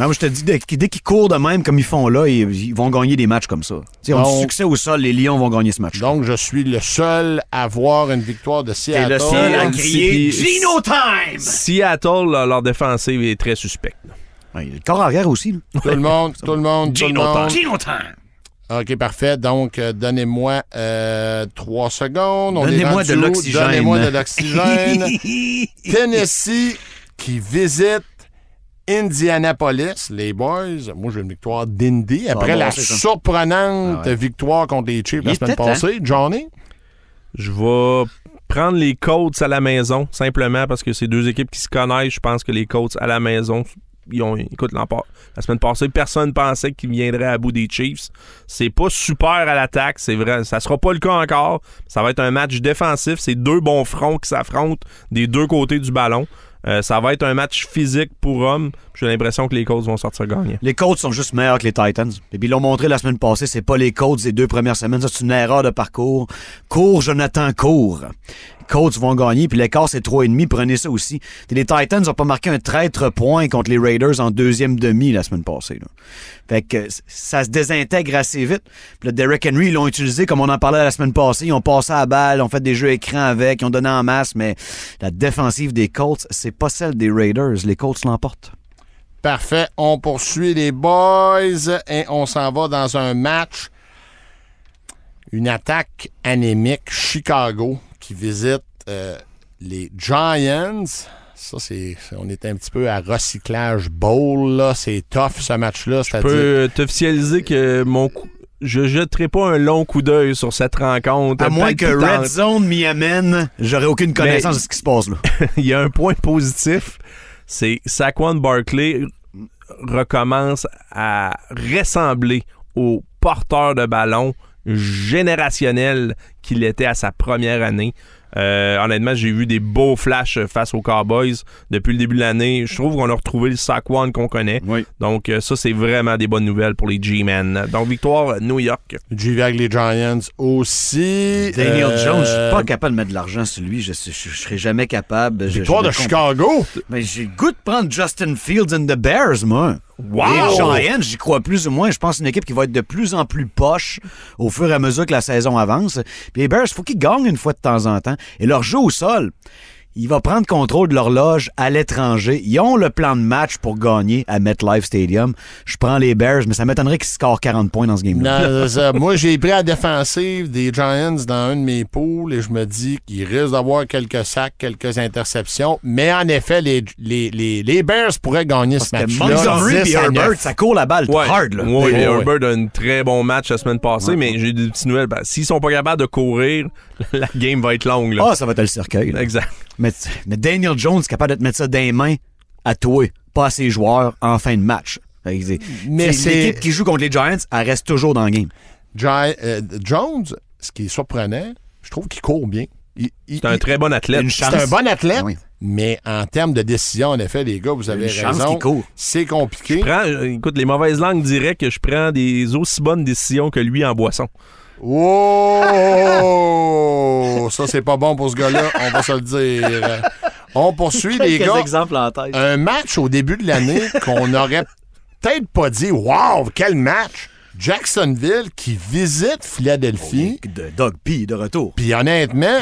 Non, moi, je te dis, dès, dès qu'ils courent de même comme ils font là, ils, ils vont gagner des matchs comme ça. Ils ont Donc- du succès au sol, les Lions vont gagner ce match. Donc, je suis le seul à voir une victoire de Seattle. le seul à Seattle, crier Gino Time! Seattle, là, leur défensive est très suspecte. là. Ouais, le corps arrière aussi. là. Tout le monde, tout le monde, tout le monde. Gino Time! OK, parfait. Donc, euh, donnez-moi euh, trois secondes. On est Donnez-moi rendu de où? l'oxygène. Donnez-moi de l'oxygène. Tennessee qui visite Indianapolis, les boys. Moi, j'ai une victoire d'Indy. Après bon, la surprenante Ah ouais. victoire contre les Chiefs la semaine était passée. Johnny? Je vais prendre les Colts à la maison, simplement parce que c'est deux équipes qui se connaissent. Je pense que les Colts à la maison, ils ont, écoute, la semaine passée, personne pensait qu'ils viendraient à bout des Chiefs. C'est pas super à l'attaque, c'est vrai. Ça sera pas le cas encore. Ça va être un match défensif. C'est deux bons fronts qui s'affrontent des deux côtés du ballon. Euh, ça va être un match physique pour hommes. J'ai l'impression que les Colts vont sortir gagnants. Les Colts sont juste meilleurs que les Titans. Et puis ils l'ont montré la semaine passée, c'est pas les Colts des deux premières semaines. Ça, c'est une erreur de parcours. Cours, Jonathan, cours. Colts vont gagner, puis l'écart, c'est 3,5. Prenez ça aussi. Les Titans ont pas marqué un traître point contre les Raiders en deuxième demi la semaine passée. là. Fait que ça se désintègre assez vite. Puis le Derrick Henry, ils l'ont utilisé comme on en parlait la semaine passée. Ils ont passé à balle, ont fait des jeux écrans avec, ils ont donné en masse, mais la défensive des Colts, c'est pas celle des Raiders. Les Colts l'emportent. Parfait. On poursuit les boys et on s'en va dans un match. Une attaque anémique. Chicago qui visite euh, les Giants. Ça, c'est. On est un petit peu à recyclage bowl, là. C'est tough, ce match-là. Je peux t'officialiser que mon coup, je jetterai pas un long coup d'œil sur cette rencontre. À moins que. Red Zone m'y amène, j'aurais aucune connaissance Mais- de ce qui se passe là. il y a un point positif, c'est Saquon Barkley recommence à ressembler au porteur de ballon générationnel qu'il était à sa première année. Euh, honnêtement, j'ai vu des beaux flashs face aux Cowboys depuis le début de l'année. Je trouve qu'on a retrouvé le Saquon qu'on connaît. Oui. Donc, euh, ça, c'est vraiment des bonnes nouvelles pour les G-Men. Donc, victoire New York. J'y vais avec les Giants aussi. Daniel Euh, Jones, je suis pas capable de mettre de l'argent sur lui. Je, je, je serais jamais capable. Je- Victoire je de. Chicago. Mais j'ai le goût de prendre Justin Fields and the Bears, moi. Wow! Les Giants, j'y crois plus ou moins. Je pense une équipe qui va être de plus en plus poche au fur et à mesure que la saison avance. Puis les Bears, il faut qu'ils gagnent une fois de temps en temps. Et leur jeu au sol, il va prendre contrôle de l'horloge à l'étranger. Ils ont le plan de match pour gagner à MetLife Stadium. Je prends les Bears, mais ça m'étonnerait qu'ils scorent 40 points dans ce game-là. Non, c'est ça. Moi, j'ai pris la défensive des Giants dans une de mes poules et je me dis qu'ils risquent d'avoir quelques sacs, quelques interceptions. Mais en effet, les, les, les, les Bears pourraient gagner ce Parce que match-là. Montgomery 10 et Herbert, 9. ça court la balle Ouais. hard. Là. Oui, oui, Herbert a un très bon match la semaine passée, mais j'ai des petites nouvelles. Ben, S'ils sont pas capables de courir, la game va être longue. Là. Ah, ça va être le cercueil. là. Exact. Mais, mais Daniel Jones est capable de te mettre ça dans les mains à toi, pas à ses joueurs en fin de match. Mais c'est l'équipe qui joue contre les Giants, elle reste toujours dans le game. Gi- euh, Jones, ce qui est surprenant, je trouve qu'il court bien. C'est un il- très bon athlète. Une c'est un bon athlète, oui. mais en termes de décision, en effet, les gars, vous avez Une chance raison. qu'il court. C'est compliqué. Prends- euh, écoute, les mauvaises langues diraient que je prends des aussi bonnes décisions que lui en boisson. Oh! Ça, c'est pas bon pour ce gars-là, on va se le dire. On poursuit, les gars. exemples en tête. Un match au début de l'année qu'on n'aurait peut-être pas dit Wow, quel match! Jacksonville qui visite Philadelphie. De Doug P de retour. Puis honnêtement,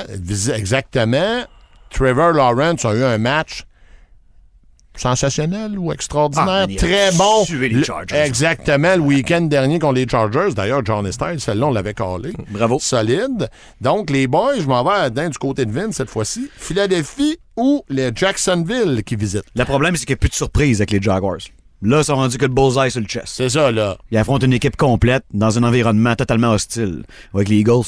exactement, Trevor Lawrence a eu un match sensationnel ou extraordinaire, Ah, très bon. les Chargers. exactement, le week-end dernier contre les Chargers. D'ailleurs, John Style, celle-là, on l'avait collé. Bravo. Solide. Donc, les boys, je m'en vais d'un du côté de Vince cette fois-ci. Philadelphie ou les Jacksonville qui visitent? Le problème, c'est qu'il n'y a plus de surprise avec les Jaguars. Là, ils sont rendus que le bullseye sur le chest. C'est ça, là. Ils affrontent une équipe complète dans un environnement totalement hostile. Avec les Eagles.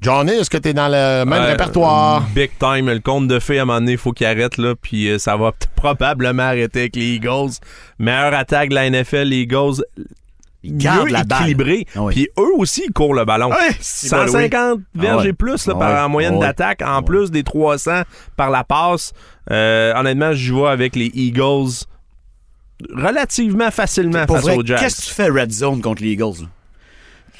Johnny, est-ce que tu es dans le même Ouais, répertoire? Big time. Le compte de fées, à un moment donné, il faut qu'il arrête, là, puis euh, ça va probablement arrêter avec les Eagles. Meilleure attaque de la NFL, les Eagles. Ils gardent la équilibré. Ah oui. Puis eux aussi, ils courent le ballon. Ouais, c'est bon, 150 oui. verges Ah ouais. et plus là, Ah par ouais. en moyenne d'attaque, en plus des 300 par la passe. Euh, honnêtement, je vais avec les Eagles relativement facilement Pour face vrai, aux Jazz. qu'est-ce que tu fais red zone contre les Eagles?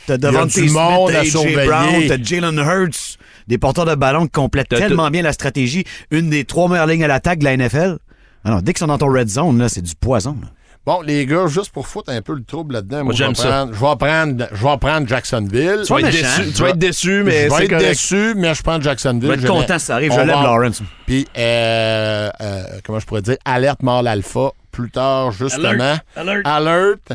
T'as devant du monde à AJ. Brown, t'as Jalen Hurts, des porteurs de ballon qui complètent T'as tellement bien la stratégie. Une des trois meilleures lignes à l'attaque de la NFL. Alors, dès qu'ils sont dans ton red zone, là, c'est du poison. là. Bon, les gars, juste pour foutre un peu le trouble là-dedans, moi, je vais prendre, je vais prendre, je vais prendre Jacksonville. Tu vas, être méchant. déçu, tu vas être déçu, mais je vais c'est être correct. déçu, mais je prends Jacksonville. Je vais être Je content si ça arrive. on Je lève va- Lawrence. Puis, euh, euh, comment je pourrais dire, alerte mâle alpha. Plus tard, justement. Alert. Alert.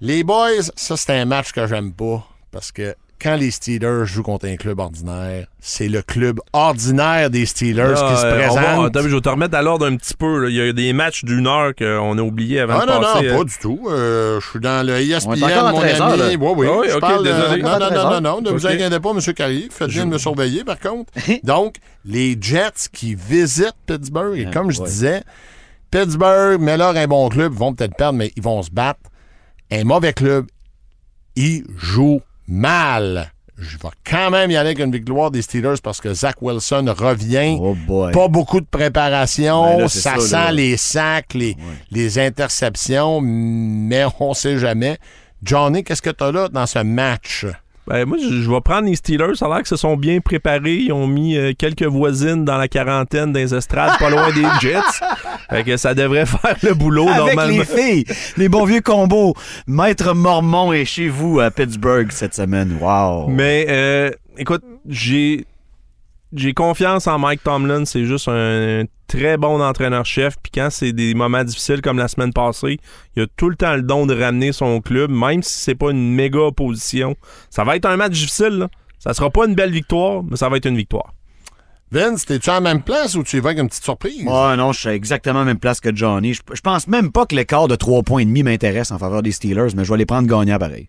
Les boys, ça, c'est un match que j'aime pas. Parce que quand les Steelers jouent contre un club ordinaire, c'est le club ordinaire des Steelers Ah, qui se euh, va- présente. attends, je vais te remettre à l'ordre un petit peu. là. Il y a des matchs d'une heure qu'on a oublié avant Ah de non, passer. non, euh, pas du tout. Euh, je suis dans le ESPN, à mon 13 heures, ami. Oui, oui. Ah oui, je ok, parle, euh, désolé. non, non, non, 13 non, non, ne vous inquiétez pas, M. Carrier. Faites bien de me surveiller, par contre. Donc, les Jets qui visitent Pittsburgh, et comme je ouais. disais, Pittsburgh, mais là, un bon club, ils vont peut-être perdre, mais ils vont se battre. Un mauvais club, ils jouent mal. Je vais quand même y aller avec une victoire des Steelers parce que Zach Wilson revient. Oh. Pas beaucoup de préparation, Ben là, ça, ça, sent là. les sacs, les, les interceptions, mais on sait jamais. Johnny, qu'est-ce que tu as là dans ce match? Ben, moi, je, je vais prendre les Steelers. Ça a l'air qu'ils se sont bien préparés. Ils ont mis euh, quelques voisines dans la quarantaine des estrades, pas loin des Jets. Fait que ça devrait faire le boulot Avec normalement. les filles, les bons vieux combos. Maître Mormon est chez vous à Pittsburgh cette semaine. Wow. Mais euh, écoute, j'ai j'ai confiance en Mike Tomlin. C'est juste un, très bon entraîneur-chef. Puis quand c'est des moments difficiles comme la semaine passée, il a tout le temps le don de ramener son club, même si c'est pas une méga opposition. Ça va être un match difficile. Là. Ça sera pas une belle victoire, mais ça va être une victoire. Vince, t'es-tu à la même place ou tu y vas avec une petite surprise? Ouais, non, je suis exactement à la même place que Johnny. Je, je pense même pas que l'écart de 3 points et demi m'intéresse en faveur des Steelers, mais je vais les prendre gagnants pareil.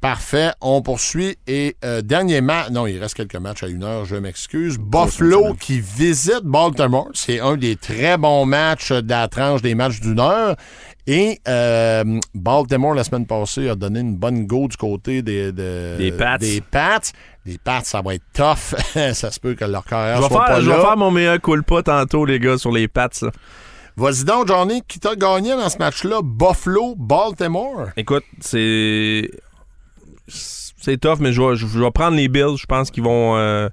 Parfait. On poursuit. Et euh, dernier match. Non, il reste quelques matchs à une heure, je m'excuse. Buffalo qui visite Baltimore. C'est un des très bons matchs de la tranche des matchs d'une heure. Et euh, Baltimore, la semaine passée, a donné une bonne go du côté des, de- Des Pats. Des Pats. Les Pats, ça va être tough. ça se peut que leur carrière Je vais, soit faire, pas je vais faire mon meilleur culpa tantôt, les gars, sur les Pats. là. Vas-y donc, Johnny, qui t'a gagné dans ce match-là? Buffalo, Baltimore. Écoute, c'est. C'est tough, mais je vais, je vais prendre les Bills. Je pense qu'ils vont. euh,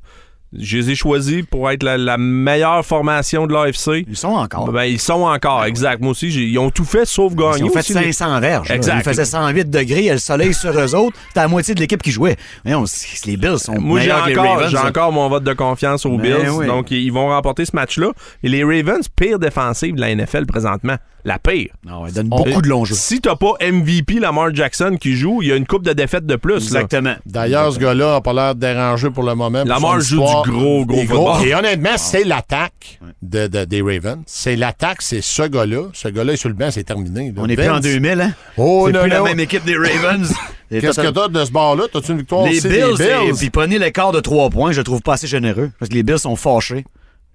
je les ai choisis pour être la, la meilleure formation de l'AFC. Ils sont encore. Ben, ils sont encore, exact. Moi aussi, j'ai- ils ont tout fait sauf gagner. Ils ont fait aussi, les- 500 verges. Exact. Il faisait 108 degrés, il y a le soleil sur eux autres. C'était la moitié de l'équipe qui jouait. Voyons, c'est- les Bills sont Moi, j'ai meilleurs que les encore, Ravens. j'ai encore mon vote de confiance aux Ben Bills. oui. Donc, ils vont remporter ce match-là. Et les Ravens, pire défensive de la NFL présentement. La pire. Non, ils donnent beaucoup de longs jeux. Si t'as pas MVP Lamar Jackson qui joue, il y a une coupe de défaites de plus. Exactement. D'ailleurs, ce gars-là n'a pas l'air dérangé pour le moment. pour Lamar joue histoire. Du gros, gros Et. Et honnêtement, c'est l'attaque de, de- des Ravens. C'est l'attaque, c'est ce gars-là. Ce gars-là est sur le banc, c'est terminé. là. On n'est plus en 2000, hein? Oh, c'est plus la même équipe des Ravens. Qu'est-ce que t'as de ce bord-là? T'as-tu une victoire Les aussi? Bills, et Bills? puis prenez l'écart de 3 points, je le trouve pas assez généreux. Parce que les Bills sont fâchés.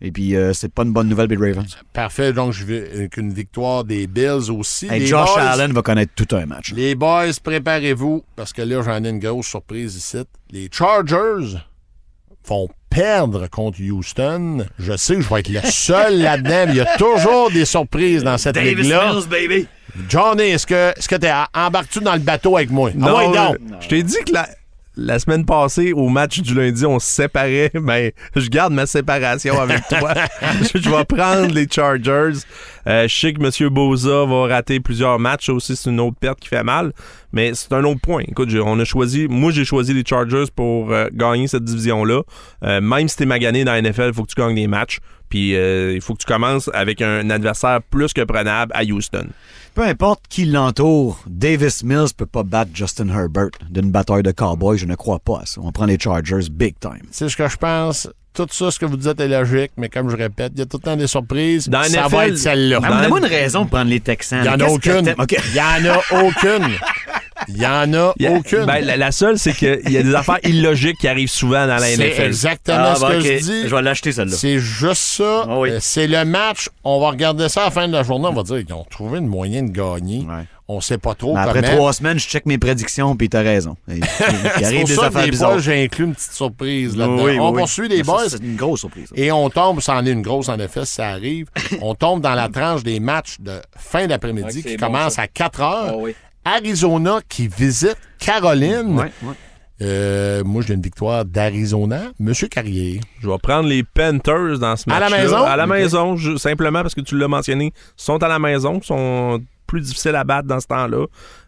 Et puis, euh, c'est pas une bonne nouvelle, Bill Ravens. Parfait, donc je vais avec une victoire des Bills aussi. Hey, Les Josh boys- Allen va connaître tout un match. Les boys, préparez-vous, parce que là, j'en ai une grosse surprise ici. Les Chargers vont perdre contre Houston. Je sais que je vais être le seul là-dedans, mais il y a toujours des surprises dans cette ligue-là. baby! Johnny, est-ce que est-ce que t'es embarques-tu dans le bateau avec moi? Non, ah ouais, donc. euh, je t'ai dit que la, la semaine passée, au match du lundi, on se séparait. Mais je garde ma séparation avec toi. je je vais prendre les Chargers. Euh, je sais que M. Boza va rater plusieurs matchs. Ça aussi, c'est une autre perte qui fait mal. Mais c'est un autre point. Écoute, on a choisi. Moi, j'ai choisi les Chargers pour euh, gagner cette division-là. Euh, même si t'es magané dans la NFL, il faut que tu gagnes des matchs. Puis il faut que tu commences avec un adversaire plus que prenable à Houston. Peu importe qui l'entoure, Davis Mills peut pas battre Justin Herbert d'une bataille de cowboy. Je ne crois pas à ça. On prend les Chargers big time. C'est ce que je pense. Tout ça, ce que vous dites est logique, mais comme je répète, il y a tout le temps des surprises. Dans ça NFL, va être celle-là. Donne-moi une raison de prendre les Texans. Il n'y en a Qu'est-ce que aucune. Il n'y en a aucune. Il n'y en a Il y a- aucune. ben, la, la seule, c'est qu'il y a des affaires illogiques qui arrivent souvent dans la C'est NFL. exactement Ah, ce que je dis. Je vais l'acheter, celle-là. C'est juste ça. Ah oui. Euh, C'est le match. On va regarder ça à la fin de la journée. On va dire qu'ils ont trouvé une moyen de gagner. Ouais. On sait pas trop Mais après trois semaines, je check mes prédictions, puis t'as raison. Il C'est arrive des ça affaires des bizarres. j'ai inclus une petite surprise là-dedans. Oui, oui, on oui. poursuit les boys. C'est une grosse surprise. ça. Et on tombe, ça en est une grosse en effet, si ça arrive. on tombe dans la tranche des matchs de fin d'après-midi qui c'est bon, commencent ça. à 4 heures. Arizona qui visite Caroline. Ouais, ouais. Euh, moi, j'ai une victoire d'Arizona. Monsieur Carrier. Je vais prendre les Panthers dans ce À match la maison? À la maison, je- simplement parce que tu l'as mentionné. Ils sont à la maison, sont plus difficiles à battre dans ce temps-là.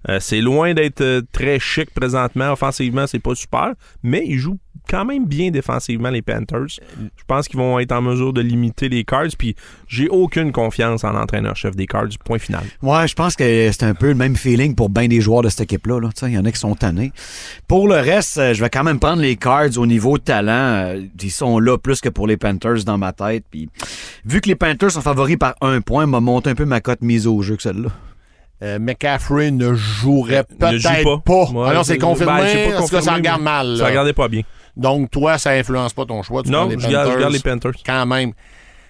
Euh, c'est loin d'être euh, très chic présentement. Offensivement, c'est pas super, mais ils jouent quand même bien défensivement, les Panthers. Je pense qu'ils vont être en mesure de limiter les Cards, puis j'ai aucune confiance en l'entraîneur-chef des Cards. Point final. Ouais, je pense que c'est un peu le même feeling pour bien des joueurs de cette équipe-là. là. Il y en a qui sont tannés. Pour le reste, euh, je vais quand même prendre les Cards au niveau talent. Euh, Ils sont là plus que pour les Panthers dans ma tête. Puis, vu que les Panthers sont favoris par un point, m'a monté un peu ma cote mise au jeu que celle-là. Euh, McCaffrey ne jouerait Ne joue peut-être pas. Ouais, Ah non, c'est confirmé. ben, j'ai pas Est-ce que ça confirmé, regarde mal? Ça regardait pas bien. Donc, toi, ça influence pas ton choix. Tu Non, les je garde, je garde les Panthers. Quand même.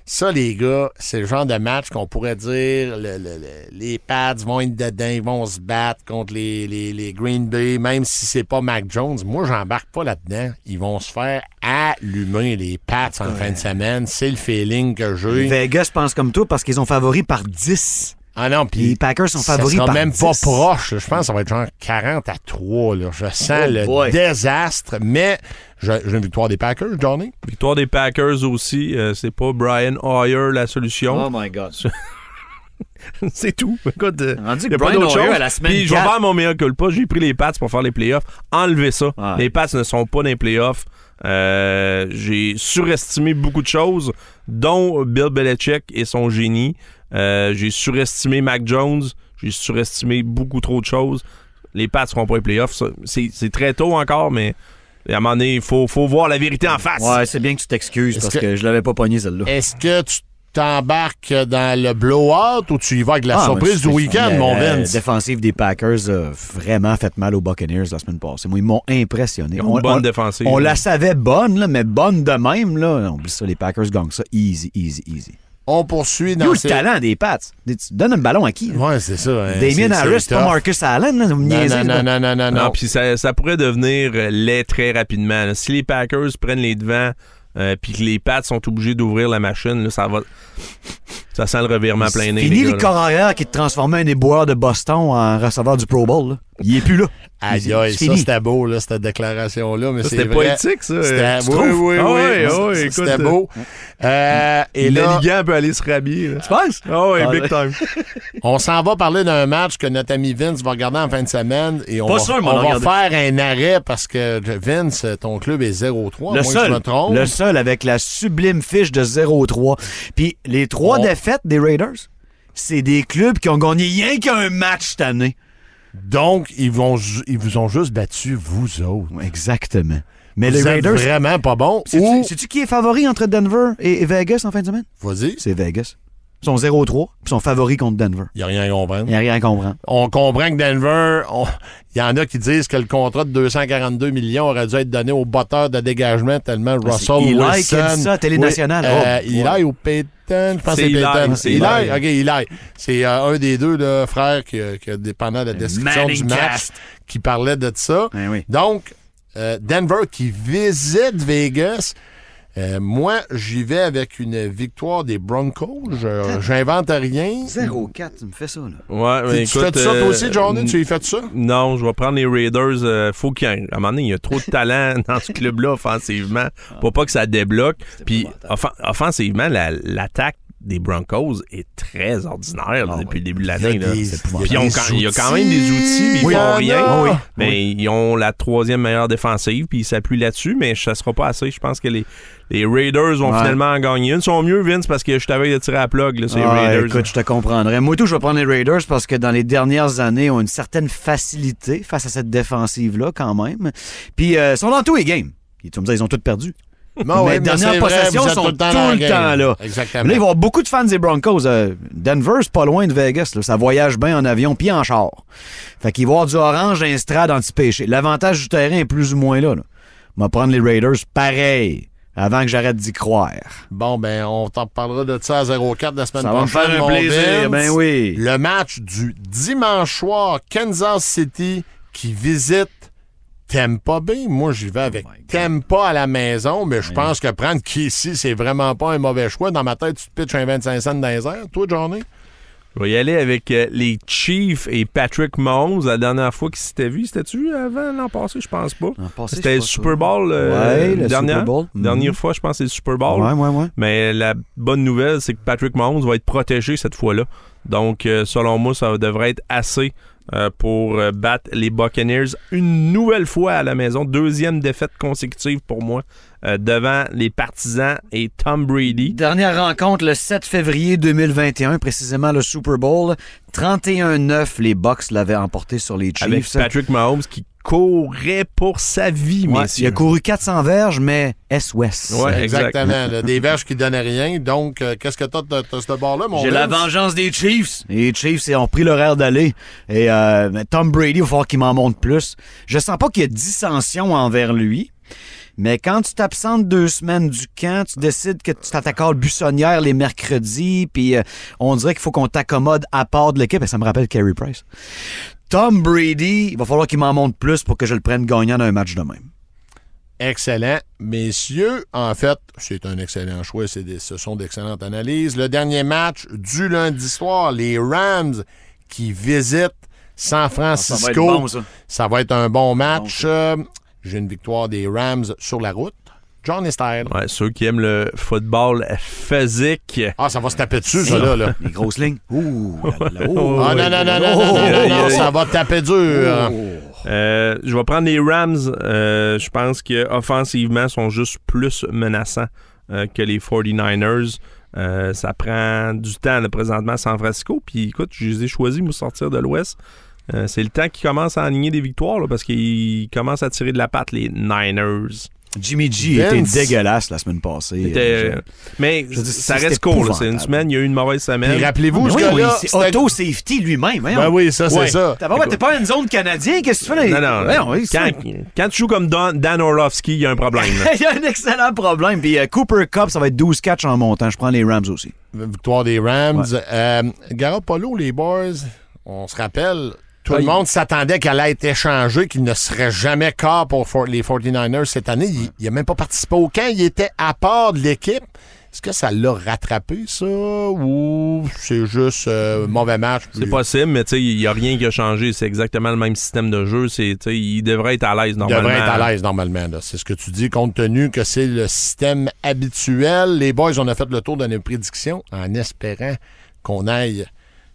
Ça, les gars, c'est le genre de match qu'on pourrait dire le- le- le- les Pats vont être dedans, ils vont se battre contre les, les, les Green Bay, même si c'est pas Mac Jones. Moi, j'embarque pas là-dedans. Ils vont se faire allumer, les Pats, en fin de semaine. C'est le feeling que j'ai. Vegas pense comme toi parce qu'ils ont favoris par 10. Ah non, Les puis Packers sont ça favoris sera par même 10. pas proche. Je pense que ça va être genre 40 à 3. Là. Je sens Oh le boy. désastre, mais j'ai une victoire des Packers, Johnny. Victoire des Packers aussi. euh, c'est pas Brian Hoyer la solution. Oh my God. c'est tout. Écoute, euh, Rendu que a Brian Hoyer à la semaine Puis je vais 4. faire mon meilleur culpa. J'ai pris les Pats pour faire les playoffs. Enlevez ça. Les Pats ne sont pas dans les playoffs. Euh, j'ai surestimé beaucoup de choses, dont Bill Belichick et son génie. Euh, j'ai surestimé Mac Jones. J'ai surestimé beaucoup trop de choses. Les Pats ne seront pas les playoffs. C'est très tôt encore, mais à un moment donné, il faut, faut voir la vérité en face. Ouais, c'est bien que tu t'excuses parce que... que- je l'avais pas pogné celle-là. Est-ce que tu t'embarques dans le blowout ou tu y vas avec la Ah, surprise du week-end, la- mon la Vince? défensive des Packers a vraiment fait mal aux Buccaneers la semaine passée. Moi, ils m'ont impressionné. Une bonne défensive. On la savait bonne, là, mais bonne de même. Là. Oublie ça, les Packers gagnent ça. Easy, easy, easy. On poursuit dans le ces... talent des Pats. Tu donnes un ballon à qui? là? Ouais, c'est ça. hein, Damien c'est- Harris, pas. Marcus Allen. Là, vous me Non, niaisez, non, non, non, non, non, Non, non. puis ça, ça pourrait devenir euh, laid très rapidement. là. Si les Packers prennent les devants, euh, puis que les Pats sont obligés d'ouvrir la machine, là, ça va. Ça sent le revirement plein nez. Fini les là. corps arrière qui te transformait un éboueur de Boston en receveur du Pro Bowl. là. Il est plus là. Aïe, C'est ça, c'était beau, là, cette déclaration-là. mais C'était poétique, ça. C'était euh, oui, oui, Ah oui. ah ouais, C'était beau. Euh, et Le là, peut aller se rhabiller. Tu penses? Ah Ah, big time. on s'en va parler d'un match que notre ami Vince va regarder en fin de semaine. Et on Pas va, sûr, on on va faire un arrêt parce que Vince, ton club est 0-3. Le moi, je seul, me trompe. le seul avec la sublime fiche de 0-3. Puis les trois On- défaites des Raiders, c'est des clubs qui ont gagné rien qu'un match cette année. Donc, ils, vont, ju- ils vous ont juste battu, vous autres. Exactement. Mais vous les Raiders, vraiment pas bons. sais-tu Ou, qui est favori entre Denver et et Vegas en fin de semaine? vas-y, C'est Vegas. Ils sont 0-3, puis sont favoris contre Denver. Il n'y a rien à comprendre. Il n'y a rien à comprendre. On comprend que Denver, il y en a qui disent que le contrat de 242 millions aurait dû être donné au botteur de dégagement tellement Ben, Russell Eli Wilson. qui a dit ça à Télé Oui, Nationale. euh, Oh, Eli ouais. ou Peyton, je pense que C'est Eli, Peyton. c'est Eli, Eli. ok, Eli. C'est euh, un des deux là, frères qui, euh, qui dépendant de la description Manning du match cast. qui parlait de ça. Ben oui. Donc, euh, Denver qui visite Vegas. Euh, moi, j'y vais avec une victoire des Broncos. J'invente rien. 0-4, tu me fais ça, là. Ouais, Tu, mais tu écoute, fais ça toi euh, aussi, Johnny? Tu y fais ça? Non, je vais prendre les Raiders. euh, faut qu'il y ait, à un moment donné, il y a trop de talent dans ce club-là offensivement pour pas que ça débloque. Puis offen- offensivement, la- l'attaque des Broncos est très ordinaire là, depuis le début de l'année. Il y a quand- même des outils, mais ils Oui, font en rien. Oui. Mais ils ont la troisième meilleure défensive, puis ils s'appuient là-dessus, mais ça sera pas assez. Je pense que les, les Raiders vont Ouais. finalement en gagner une. Ils sont mieux, Vince, parce que je t'avais de tirer à plug, là, ces Ah, Raiders. écoute, je te comprendrais. Moi, tout, je vais prendre les Raiders parce que dans les dernières années, ils ont une certaine facilité face à cette défensive-là, quand même. Puis, euh, ils sont dans tous les games. Tu me ils ont tous perdu. Non, Mais ouais, dernière possession sont tout le temps, tout le là. Exactement. Là, il va y avoir beaucoup de fans des Broncos. Euh, Denver, c'est pas loin de Vegas. là. Ça voyage bien en avion puis en char. Fait qu'il va y avoir du orange d'un strade anti-péché. L'avantage du terrain est plus ou moins là. là. On va prendre les Raiders pareil avant que j'arrête d'y croire. Bon, ben, on t'en parlera de ça à 0-4 la semaine Ça va me prochaine. faire un plaisir. Ben oui. Le match du dimanche soir, Kansas City qui visite Tampa Bay. Moi, j'y vais avec Oh my God. Tampa à la maison, mais je pense que prendre Casey, c'est vraiment pas un mauvais choix. Dans ma tête, tu te pitches un 25 cents dans les airs. Toi, Johnny? Je vais y aller avec euh, les Chiefs et Patrick Mahomes. La dernière fois qu'ils s'étaient vus, c'était-tu avant l'an passé? Je pense pas. L'an passé, C'était je le pas Super Bowl. euh, Ouais, le dernière, Super Bowl. Mhm. Dernière fois, je pense que c'est le Super Bowl. Ouais, ouais, ouais. Mais la bonne nouvelle, c'est que Patrick Mahomes va être protégé cette fois-là. Donc, euh, selon moi, ça devrait être assez euh, pour euh, battre les Buccaneers une nouvelle fois à la maison. Deuxième défaite consécutive pour moi euh, devant les partisans et Tom Brady. Dernière rencontre le 7 février 2021, précisément le Super Bowl. 31-9, les Bucks l'avaient emporté sur les Chiefs. Avec Patrick Mahomes qui courait pour sa vie, Ouais, il a couru 400 verges, mais S-Ouest. Ouais, exact. Exactement. là, des verges qui donnaient rien. Donc, euh, qu'est-ce que t'as de de ce bord-là, mon J'ai la vengeance des Chiefs. Les Chiefs ils ont pris l'horaire d'aller. Et euh, Tom Brady, il va falloir qu'il m'en montre plus. Je sens pas qu'il y a dissension envers lui. Mais quand tu t'absentes deux semaines du camp, tu décides que tu t'accordes buissonnière les mercredis, puis euh, on dirait qu'il faut qu'on t'accommode à part de l'équipe. Et ça me rappelle Carey Price. Tom Brady, il va falloir qu'il m'en montre plus pour que je le prenne gagnant dans un match de même. Excellent. Messieurs, en fait, c'est un excellent choix. C'est des- ce sont d'excellentes analyses. Le dernier match du lundi soir, les Rams qui visitent San Francisco. ça. Ça va être un bon match. Euh, J'ai une victoire des Rams sur la route. Johnny Style. Ouais, ceux qui aiment le football physique. Ah, ça va se taper dessus, ça, là, là. Les grosses lignes. Ouh, là, oh, ah, non, non, non, non, non, oh, non, oh, ça va taper dur. Oh. Hein. Euh, je vais prendre les Rams. Euh, je pense qu'offensivement, sont juste plus menaçants euh, que les 49ers. ça prend du temps, là, présentement, à San Francisco. Puis, écoute, je les ai choisis, moi, sortir de l'Ouest. c'est le temps qu'ils commencent à aligner des victoires, là, parce qu'ils commencent à tirer de la patte, les Niners. Jimmy G était Vince. dégueulasse la semaine passée. C'était- Euh, mais je dis, ça reste court. là. C'est une semaine, il y a eu une mauvaise semaine. Rappelez-vous, Mais ce oui, oui, gars-là, c'est auto-safety lui-même. Ben oui, ça, c'est Ouais. ça. T'as pas- T'es pas une zone canadienne, qu'est-ce que tu fais? Là? Non, non. Voyons, oui, quand, tu joues comme Dan, Dan Orlovsky, il y a un problème. Il y a un excellent problème. Puis euh, Cooper Cup, ça va être 12 catchs en montant. Je prends les Rams aussi. Victoire des Rams. Euh, Garoppolo, les boys, on se rappelle, tout Ah, le il- monde s'attendait qu'elle allait être échangée, qu'il ne serait jamais corps pour for- les 49ers cette année. Il n'a même pas participé au camp. Il était à part de l'équipe. Est-ce que ça l'a rattrapé, ça? Ou c'est juste euh, mauvais match? C'est possible, mais il n'y a rien qui a changé. C'est exactement le même système de jeu. Il devrait être à l'aise Il normalement. devrait être à l'aise normalement. C'est ce que tu dis, compte tenu que c'est le système habituel. Les boys, on a fait le tour de nos prédictions en espérant qu'on aille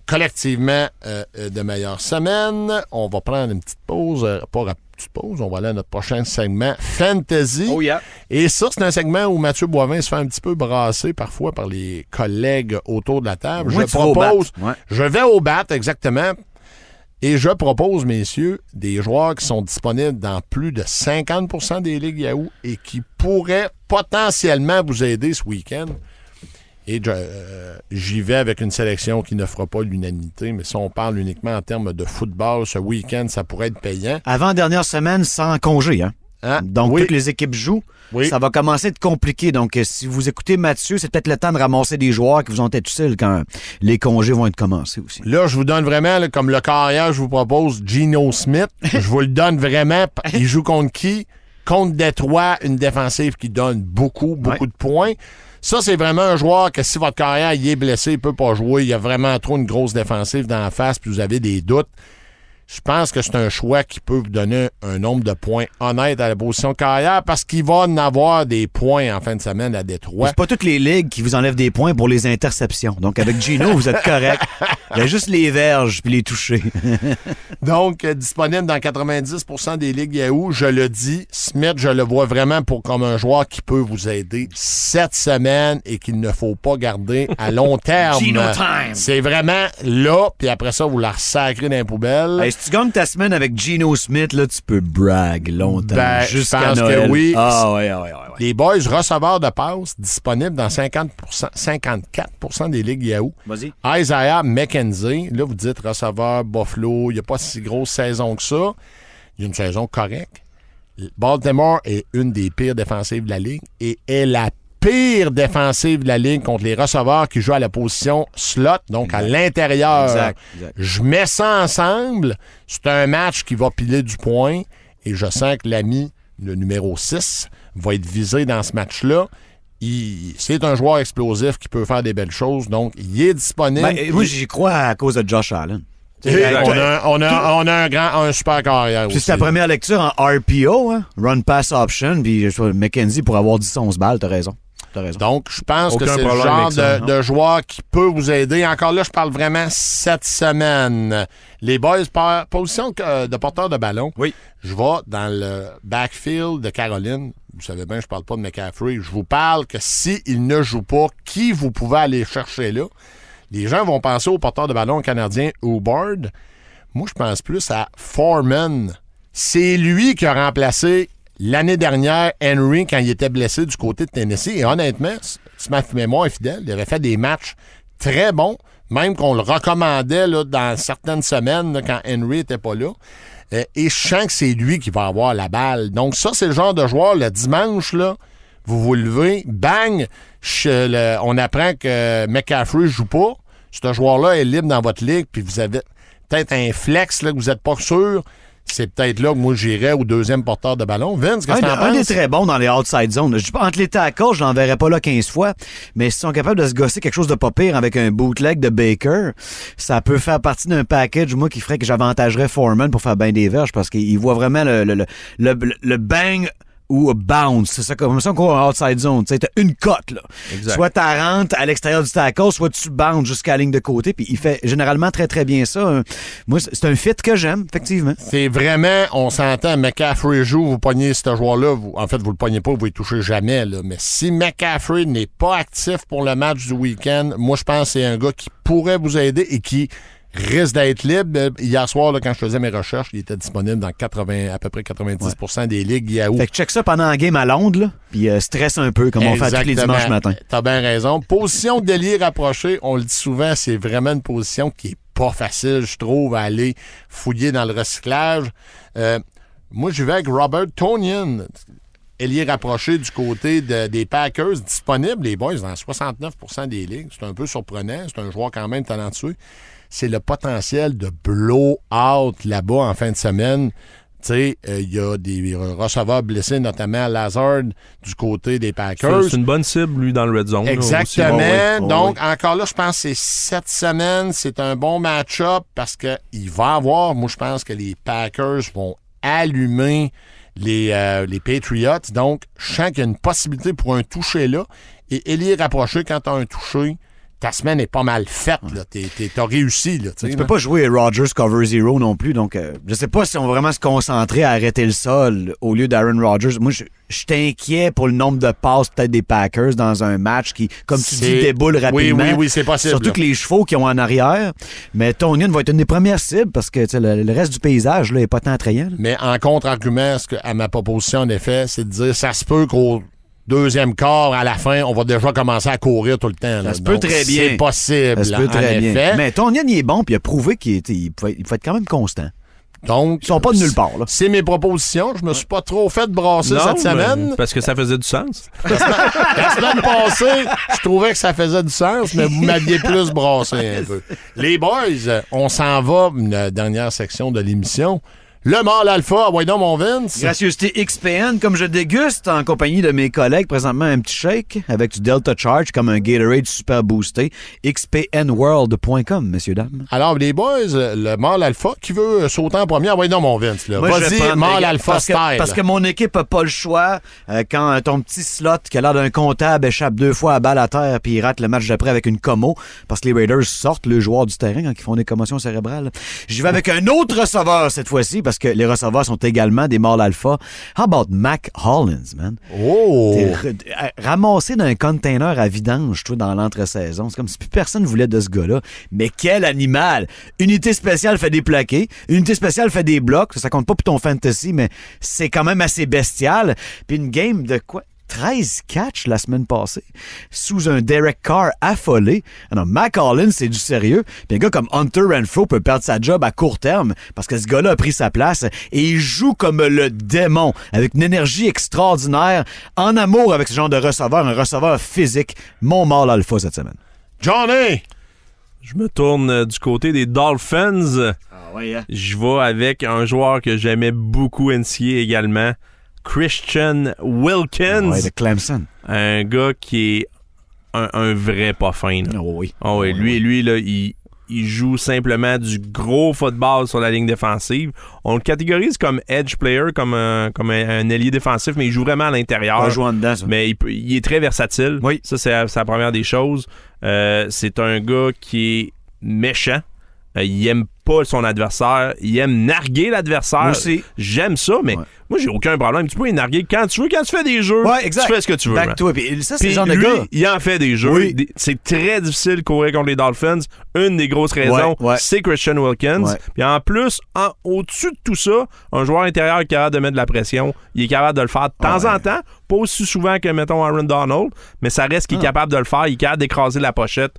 collectivement euh, euh, de meilleures semaines. On va prendre une petite pause, euh, pas une petite pause, on va aller à notre prochain segment Fantasy. Oh, yeah. Et ça, c'est un segment où Mathieu Boivin se fait un petit peu brasser parfois par les collègues autour de la table. Je propose. Ouais. je vais au bat, exactement. Et je propose, messieurs, des joueurs qui sont disponibles dans plus de 50% des ligues Yahoo et qui pourraient potentiellement vous aider ce week-end. Et euh, j'y vais avec une sélection qui ne fera pas l'unanimité, mais si on parle uniquement en termes de football, ce week-end, ça pourrait être payant. Avant-dernière semaine sans congé, hein? Hein? Donc, oui, toutes les équipes jouent. oui. Ça va commencer à être compliqué. Donc, euh, si vous écoutez Mathieu, c'est peut-être le temps de ramasser des joueurs qui vous ont été utiles quand les congés vont être commencés aussi. Là, je vous donne vraiment, là, comme le carrière, je vous propose Geno Smith. je vous le donne vraiment. Il joue contre qui? Contre Détroit, une défensive qui donne beaucoup, beaucoup Ouais. de points. Ça, c'est vraiment un joueur que si votre carrière il est blessé, il peut pas jouer. Il y a vraiment trop une grosse défensive dans la face, puis vous avez des doutes. Je pense que c'est un choix qui peut vous donner un nombre de points honnête à la position carrière parce qu'il va en avoir des points en fin de semaine à Détroit. C'est pas toutes les ligues qui vous enlèvent des points pour les interceptions. Donc, avec Gino, vous êtes correct. Il y a juste les verges puis les touchés. Donc, euh, disponible dans 90% des ligues Yahoo. Je le dis, Smith, je le vois vraiment pour comme un joueur qui peut vous aider cette semaine et qu'il ne faut pas garder à long terme. Gino time. C'est vraiment là, puis après ça, vous la ressacrez dans les poubelles. Hey, si tu gagnes ta semaine avec Gino Smith, là, tu peux brag longtemps. Ben, jusqu'à pense que Noël. oui. Ah, ouais, ouais, ouais, ouais. Les boys receveurs de passes disponibles dans 50 54% des ligues Yahoo. Vas-y. Isaiah McKenzie, là, vous dites receveur Buffalo, il n'y a pas si grosse saison que ça. Il y a une saison correcte. Baltimore est une des pires défensives de la ligue et est la pire défensive de la ligue contre les receveurs qui jouent à la position slot, donc à l'intérieur. Je mets ça ensemble. C'est un match qui va piler du point et je sens que l'ami, le numéro 6, va être visé dans ce match-là. Il- C'est un joueur explosif qui peut faire des belles choses, donc il est disponible. Ben, moi, j'y crois à cause de Josh Allen. On, a, on, a, on a un grand, un super carrière c'est ta première lecture en RPO, hein? Run Pass Option, puis McKenzie pour avoir 10-11 balles, t'as raison. Donc, je pense Aucun que c'est le genre ça, de, de joueur qui peut vous aider. Encore là, je parle vraiment cette semaine. Les boys, par position euh, de porteur de ballon, Oui. je vais dans le backfield de Caroline. Vous savez bien, je parle pas de McCaffrey. Je vous parle que s'il ne joue pas, qui vous pouvez aller chercher là? Les gens vont penser au porteur de ballon canadien Hubbard. Moi, je pense plus à Foreman. C'est lui qui a remplacé l'année dernière Henry quand il était blessé du côté de Tennessee. Et honnêtement, si ma mémoire est fidèle, il avait fait des matchs très bons, même qu'on le recommandait dans certaines semaines quand Henry n'était pas là. Euh, et je sens que c'est lui qui va avoir la balle. Donc ça, c'est le genre de joueur, le dimanche, vous vous levez, bang, on apprend que McCaffrey joue pas. Ce joueur-là est libre dans votre ligue, puis vous avez peut-être un flex que vous n'êtes pas sûr. C'est peut-être là que moi j'irais au deuxième porteur de ballon. Vince, qu'est-ce Un, que t'en un des penses? très bons dans les outside zones. Je entre les tackles, je l'enverrai pas là 15 fois, mais s'ils sont capables de se gosser quelque chose de pas pire avec un bootleg de Baker, ça peut faire partie d'un package, moi, qui ferait que j'avantagerais Foreman pour faire bien des verges parce qu'il voit vraiment le, le, le, le- le bang ou a bounce. C'est ça comme ça qu'on en outside zone. Tu une cote, là. Exact. Soit tu rentres à l'extérieur du tackle, soit tu bounces jusqu'à la ligne de côté, puis il fait généralement très, très bien ça. Moi, c'est un fit que j'aime, effectivement. C'est vraiment, on s'entend, McCaffrey joue, vous pognez ce joueur-là, vous- en fait, vous le pognez pas, vous ne touchez jamais. Là. Mais si McCaffrey n'est pas actif pour le match du week-end, moi, je pense que c'est un gars qui pourrait vous aider et qui risque d'être libre. Euh, Hier soir, là, quand je faisais mes recherches, il était disponible dans 80, à peu près 90% des ligues Yahoo. Fait que check ça pendant la game à Londres, puis euh, stresse un peu, comme on fait tous les dimanches matin. T'as bien raison. Position d'ailier rapproché, on le dit souvent, c'est vraiment une position qui est pas facile, je trouve, à aller fouiller dans le recyclage. Euh, moi, je vais avec Robert Tonian, ailier rapproché du côté de- des Packers, disponible, les boys, dans 69% des ligues. C'est un peu surprenant. C'est un joueur quand même talentueux. C'est le potentiel de blow-out là-bas en fin de semaine. Tu sais, euh, il y a des receveurs blessés, notamment Lazard du côté des Packers. C'est une bonne cible, lui, dans le red zone. là, aussi. Exactement. Ouais, Donc, encore là, je pense que c'est cette semaine, c'est un bon match-up parce qu'il va avoir, moi, je pense que les Packers vont allumer les, euh, les Patriots. Donc, je sens qu'il y a une possibilité pour un toucher là. Et Elie rapproché, quand tu as un toucher, ta semaine est pas mal faite. là. T'es- t'es- T'as réussi. Là, tu peux pas jouer Rogers cover zero non plus, donc euh, je sais pas si on va vraiment se concentrer à arrêter le sol au lieu d'Aaron Rodgers. Moi, je je inquiet pour le nombre de passes peut-être des Packers dans un match qui, comme tu dis, déboule Oui, rapidement. oui, oui, c'est possible. Surtout là. que les chevaux qui ont en arrière. Mais Tonian va être une des premières cibles parce que le, le reste du paysage là, est pas tant attrayant. là. Mais en contre-argument, à ma proposition, en effet, c'est de dire ça se peut qu'au deuxième quart, à la fin, on va déjà commencer à courir tout le temps. là. se peut Donc, très bien. C'est possible, Ça se peut en très bien. effet. Mais Tonyan, il est bon, puis il a prouvé qu'il était- il pouvait, il pouvait être quand même constant. Donc, Ils sont pas de nulle part, là. C'est mes propositions. Je me suis pas trop fait brasser Non, cette semaine. mais parce que ça faisait du sens. La semaine passée, je trouvais que ça faisait du sens, mais vous m'aviez plus brassé un peu. Les boys, on s'en va, une dernière section de l'émission. Le mâle alpha, ouais donc mon Vince. Gracieuseté XPN, comme je déguste en compagnie de mes collègues présentement un petit shake avec du Delta Charge comme un Gatorade super boosté. XPNworld.com, messieurs, dames. Alors, les boys, le mâle alpha, qui veut sauter en premier? Ouais donc mon Vince. Vas-y, mâle alpha parce que, style. Parce que mon équipe a pas le choix. Euh, quand euh, ton petit slot qui a l'air d'un comptable échappe deux fois à balle à terre puis il rate le match d'après avec une commo parce que les Raiders sortent le joueur du terrain quand ils font des commotions cérébrales. J'y vais avec un autre receveur cette fois-ci parce que les receveurs sont également des mâles alpha. How about Mac Hollins, man? Oh! Euh, ramassé dans un container à vidange, toi, dans l'entre-saison. C'est comme si plus personne voulait de ce gars-là. Mais quel animal! Unité spéciale fait des plaqués. Unité spéciale fait des blocs. Ça, ça compte pas pour ton fantasy, mais c'est quand même assez bestial. Puis une game de quoi? 13 catch la semaine passée sous un Derek Carr affolé. Non, Mac Hollins, c'est du sérieux. Puis un gars comme Hunter Renfro peut perdre sa job à court terme parce que ce gars-là a pris sa place et il joue comme le démon avec une énergie extraordinaire en amour avec ce genre de receveur, un receveur physique. Mon mâle alpha cette semaine. Johnny! Je me tourne euh, du côté des Dolphins. Ah ouais, Je vais avec un joueur que j'aimais beaucoup NCA également, Christian Wilkins. Ouais, de Clemson. Un gars qui est un, un vrai pas fin. là. Oh oui. Ah ouais, lui, lui là, il, il joue simplement du gros football sur la ligne défensive. On le catégorise comme edge player, comme un, comme un, un ailier défensif, mais il joue vraiment à l'intérieur. En dedans, ça. Mais il, peut- il est très versatile. Oui. Ça, c'est la, c'est la première des choses. Euh, c'est un gars qui est méchant. Euh, il aime pas son adversaire. Il aime narguer l'adversaire. J'aime ça, mais Ouais. moi, j'ai aucun problème. Tu peux les narguer quand tu veux. Quand tu fais des jeux, Ouais, exact. tu fais ce que tu veux. Back man. to it. Puis ça, c'est Puis le genre de lui, gars. il en fait des jeux. Oui. C'est très difficile de courir contre les Dolphins. Une des grosses raisons, Ouais, c'est Christian Wilkins. Puis en plus, en- au-dessus de tout ça, un joueur intérieur qui est capable de mettre de la pression, il est capable de le faire de temps en temps. Pas aussi souvent que, mettons, Aaron Donald, mais ça reste qu'il est Ah. capable de le faire. Il est capable d'écraser la pochette.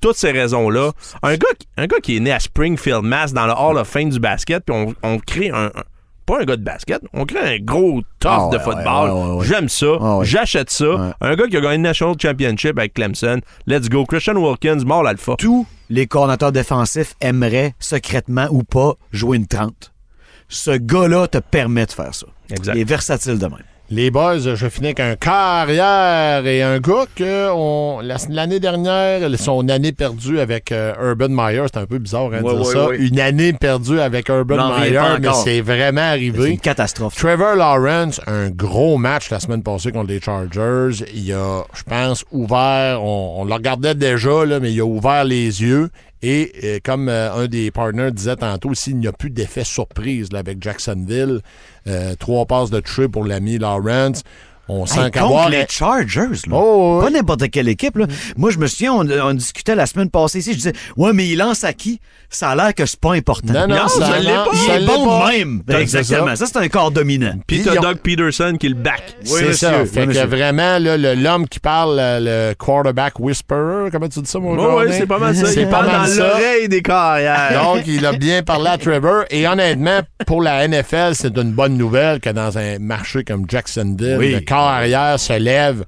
Toutes ces raisons-là. Un gars, qui- un gars qui est né à Springfield, Mass, dans le Hall of Fame du basket, puis on, on crée un, un- Pas un gars de basket, on crée un gros tough Ah ouais, de football. ouais, ouais, ouais. J'aime ça. Ah. J'achète ça. Un gars qui a gagné le National Championship avec Clemson. Let's go. Christian Wilkins, mort l'alpha. tous les coordinateurs défensifs aimeraient, secrètement ou pas, jouer une 30. Ce gars-là te permet de faire ça. Exact. Il est versatile de même. Les boys, je finis avec un carrière et un gars que on- la- l'année dernière, son année perdue avec euh, Urban Meyer, c'était un peu bizarre hein, de Ouais, dire ça. Une année perdue avec Urban Meyer, mais c'est vraiment C'est arrivé. une catastrophe. Trevor Lawrence, un gros match la semaine passée contre les Chargers. Il a, je pense, ouvert, on, on le regardait déjà, là, mais il a ouvert les yeux. Et euh, comme euh, un des partners disait tantôt, s'il n'y a plus d'effet surprise avec Jacksonville, euh, trois passes de toucher pour l'ami Lawrence, on sent Hey, qu'avoir... les Chargers, là. Oh, Pas oui. n'importe quelle équipe. Là. Moi, je me souviens, on, on discutait la semaine passée ici. Je disais, ouais, mais il lance à qui? Ça a l'air que c'est pas important. Non, non, Non, ça ça l'est pas. il ça est bon pas. même. Dit Exactement. Ça, c'est un corps dominant. Puis t'as Doug Peterson qui le back. Oui, c'est ça. Oui, Fait que monsieur. vraiment, l'homme qui parle, le quarterback whisperer, comment tu dis ça, mon gars? ouais, c'est pas mal ça. C'est Il pas parle mal dans l'oreille des carrières. Donc, il a bien parlé à Trevor. Et honnêtement, pour la NFL, c'est une bonne nouvelle que dans un marché comme Jacksonville, Oui. le corps arrière se lève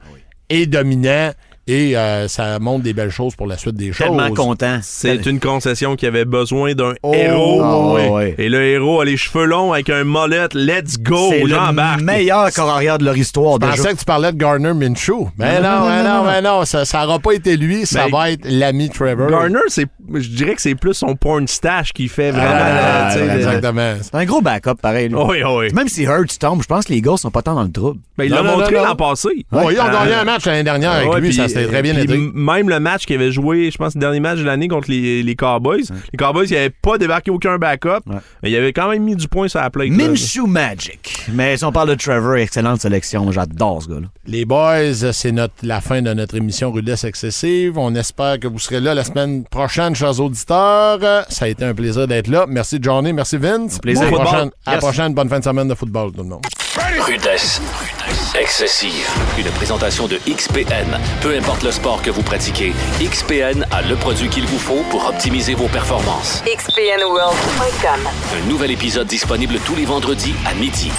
et dominant. Et euh, ça montre des belles choses pour la suite des Tellement choses. content. C'est une concession qui avait besoin d'un Oh, héros. Ah, ouais. Et le héros a les cheveux longs avec un molette. Let's go, C'est le meilleur corps arrière de leur histoire. Je pensais que tu parlais de Garner Minshew. Mais non, Non, non, mais non, mais non, ça n'aura pas été lui, ça va être l'ami Trevor. Garner, c'est, je dirais que c'est plus son porn stash qui fait vraiment. Ah, euh, exactement. C'est un gros backup, pareil. lui. Oui, oui. Même si Hurts tombe, je pense que les gars sont pas tant dans le trouble. Ben, il l'a montré l'an passé. Oh, ils ont gagné un match l'année dernière avec Ouais, lui, ça s'était très bien Même le match qu'il avait joué, je pense, le dernier match de l'année contre les, les Cowboys. Les Cowboys, ils n'avaient pas débarqué aucun backup, Ouais. mais ils avaient quand même mis du point sur la plate. là. Minshew Magic. Mais si on parle de Trevor, excellente sélection. J'adore ce gars-là. Les boys, c'est notre, la fin de notre émission Rudesse Excessive. On espère que vous serez là la semaine prochaine, chers auditeurs. Ça a été un plaisir d'être là. Merci Johnny, merci Vince. plaisir. À la Yes. prochaine, bonne fin de semaine de football tout le monde. Rudesse. Excessive. Une présentation de XPN. Peu importe le sport que vous pratiquez, XPN a le produit qu'il vous faut pour optimiser vos performances. XPNWorld.com. Un nouvel épisode disponible tous les vendredis à midi.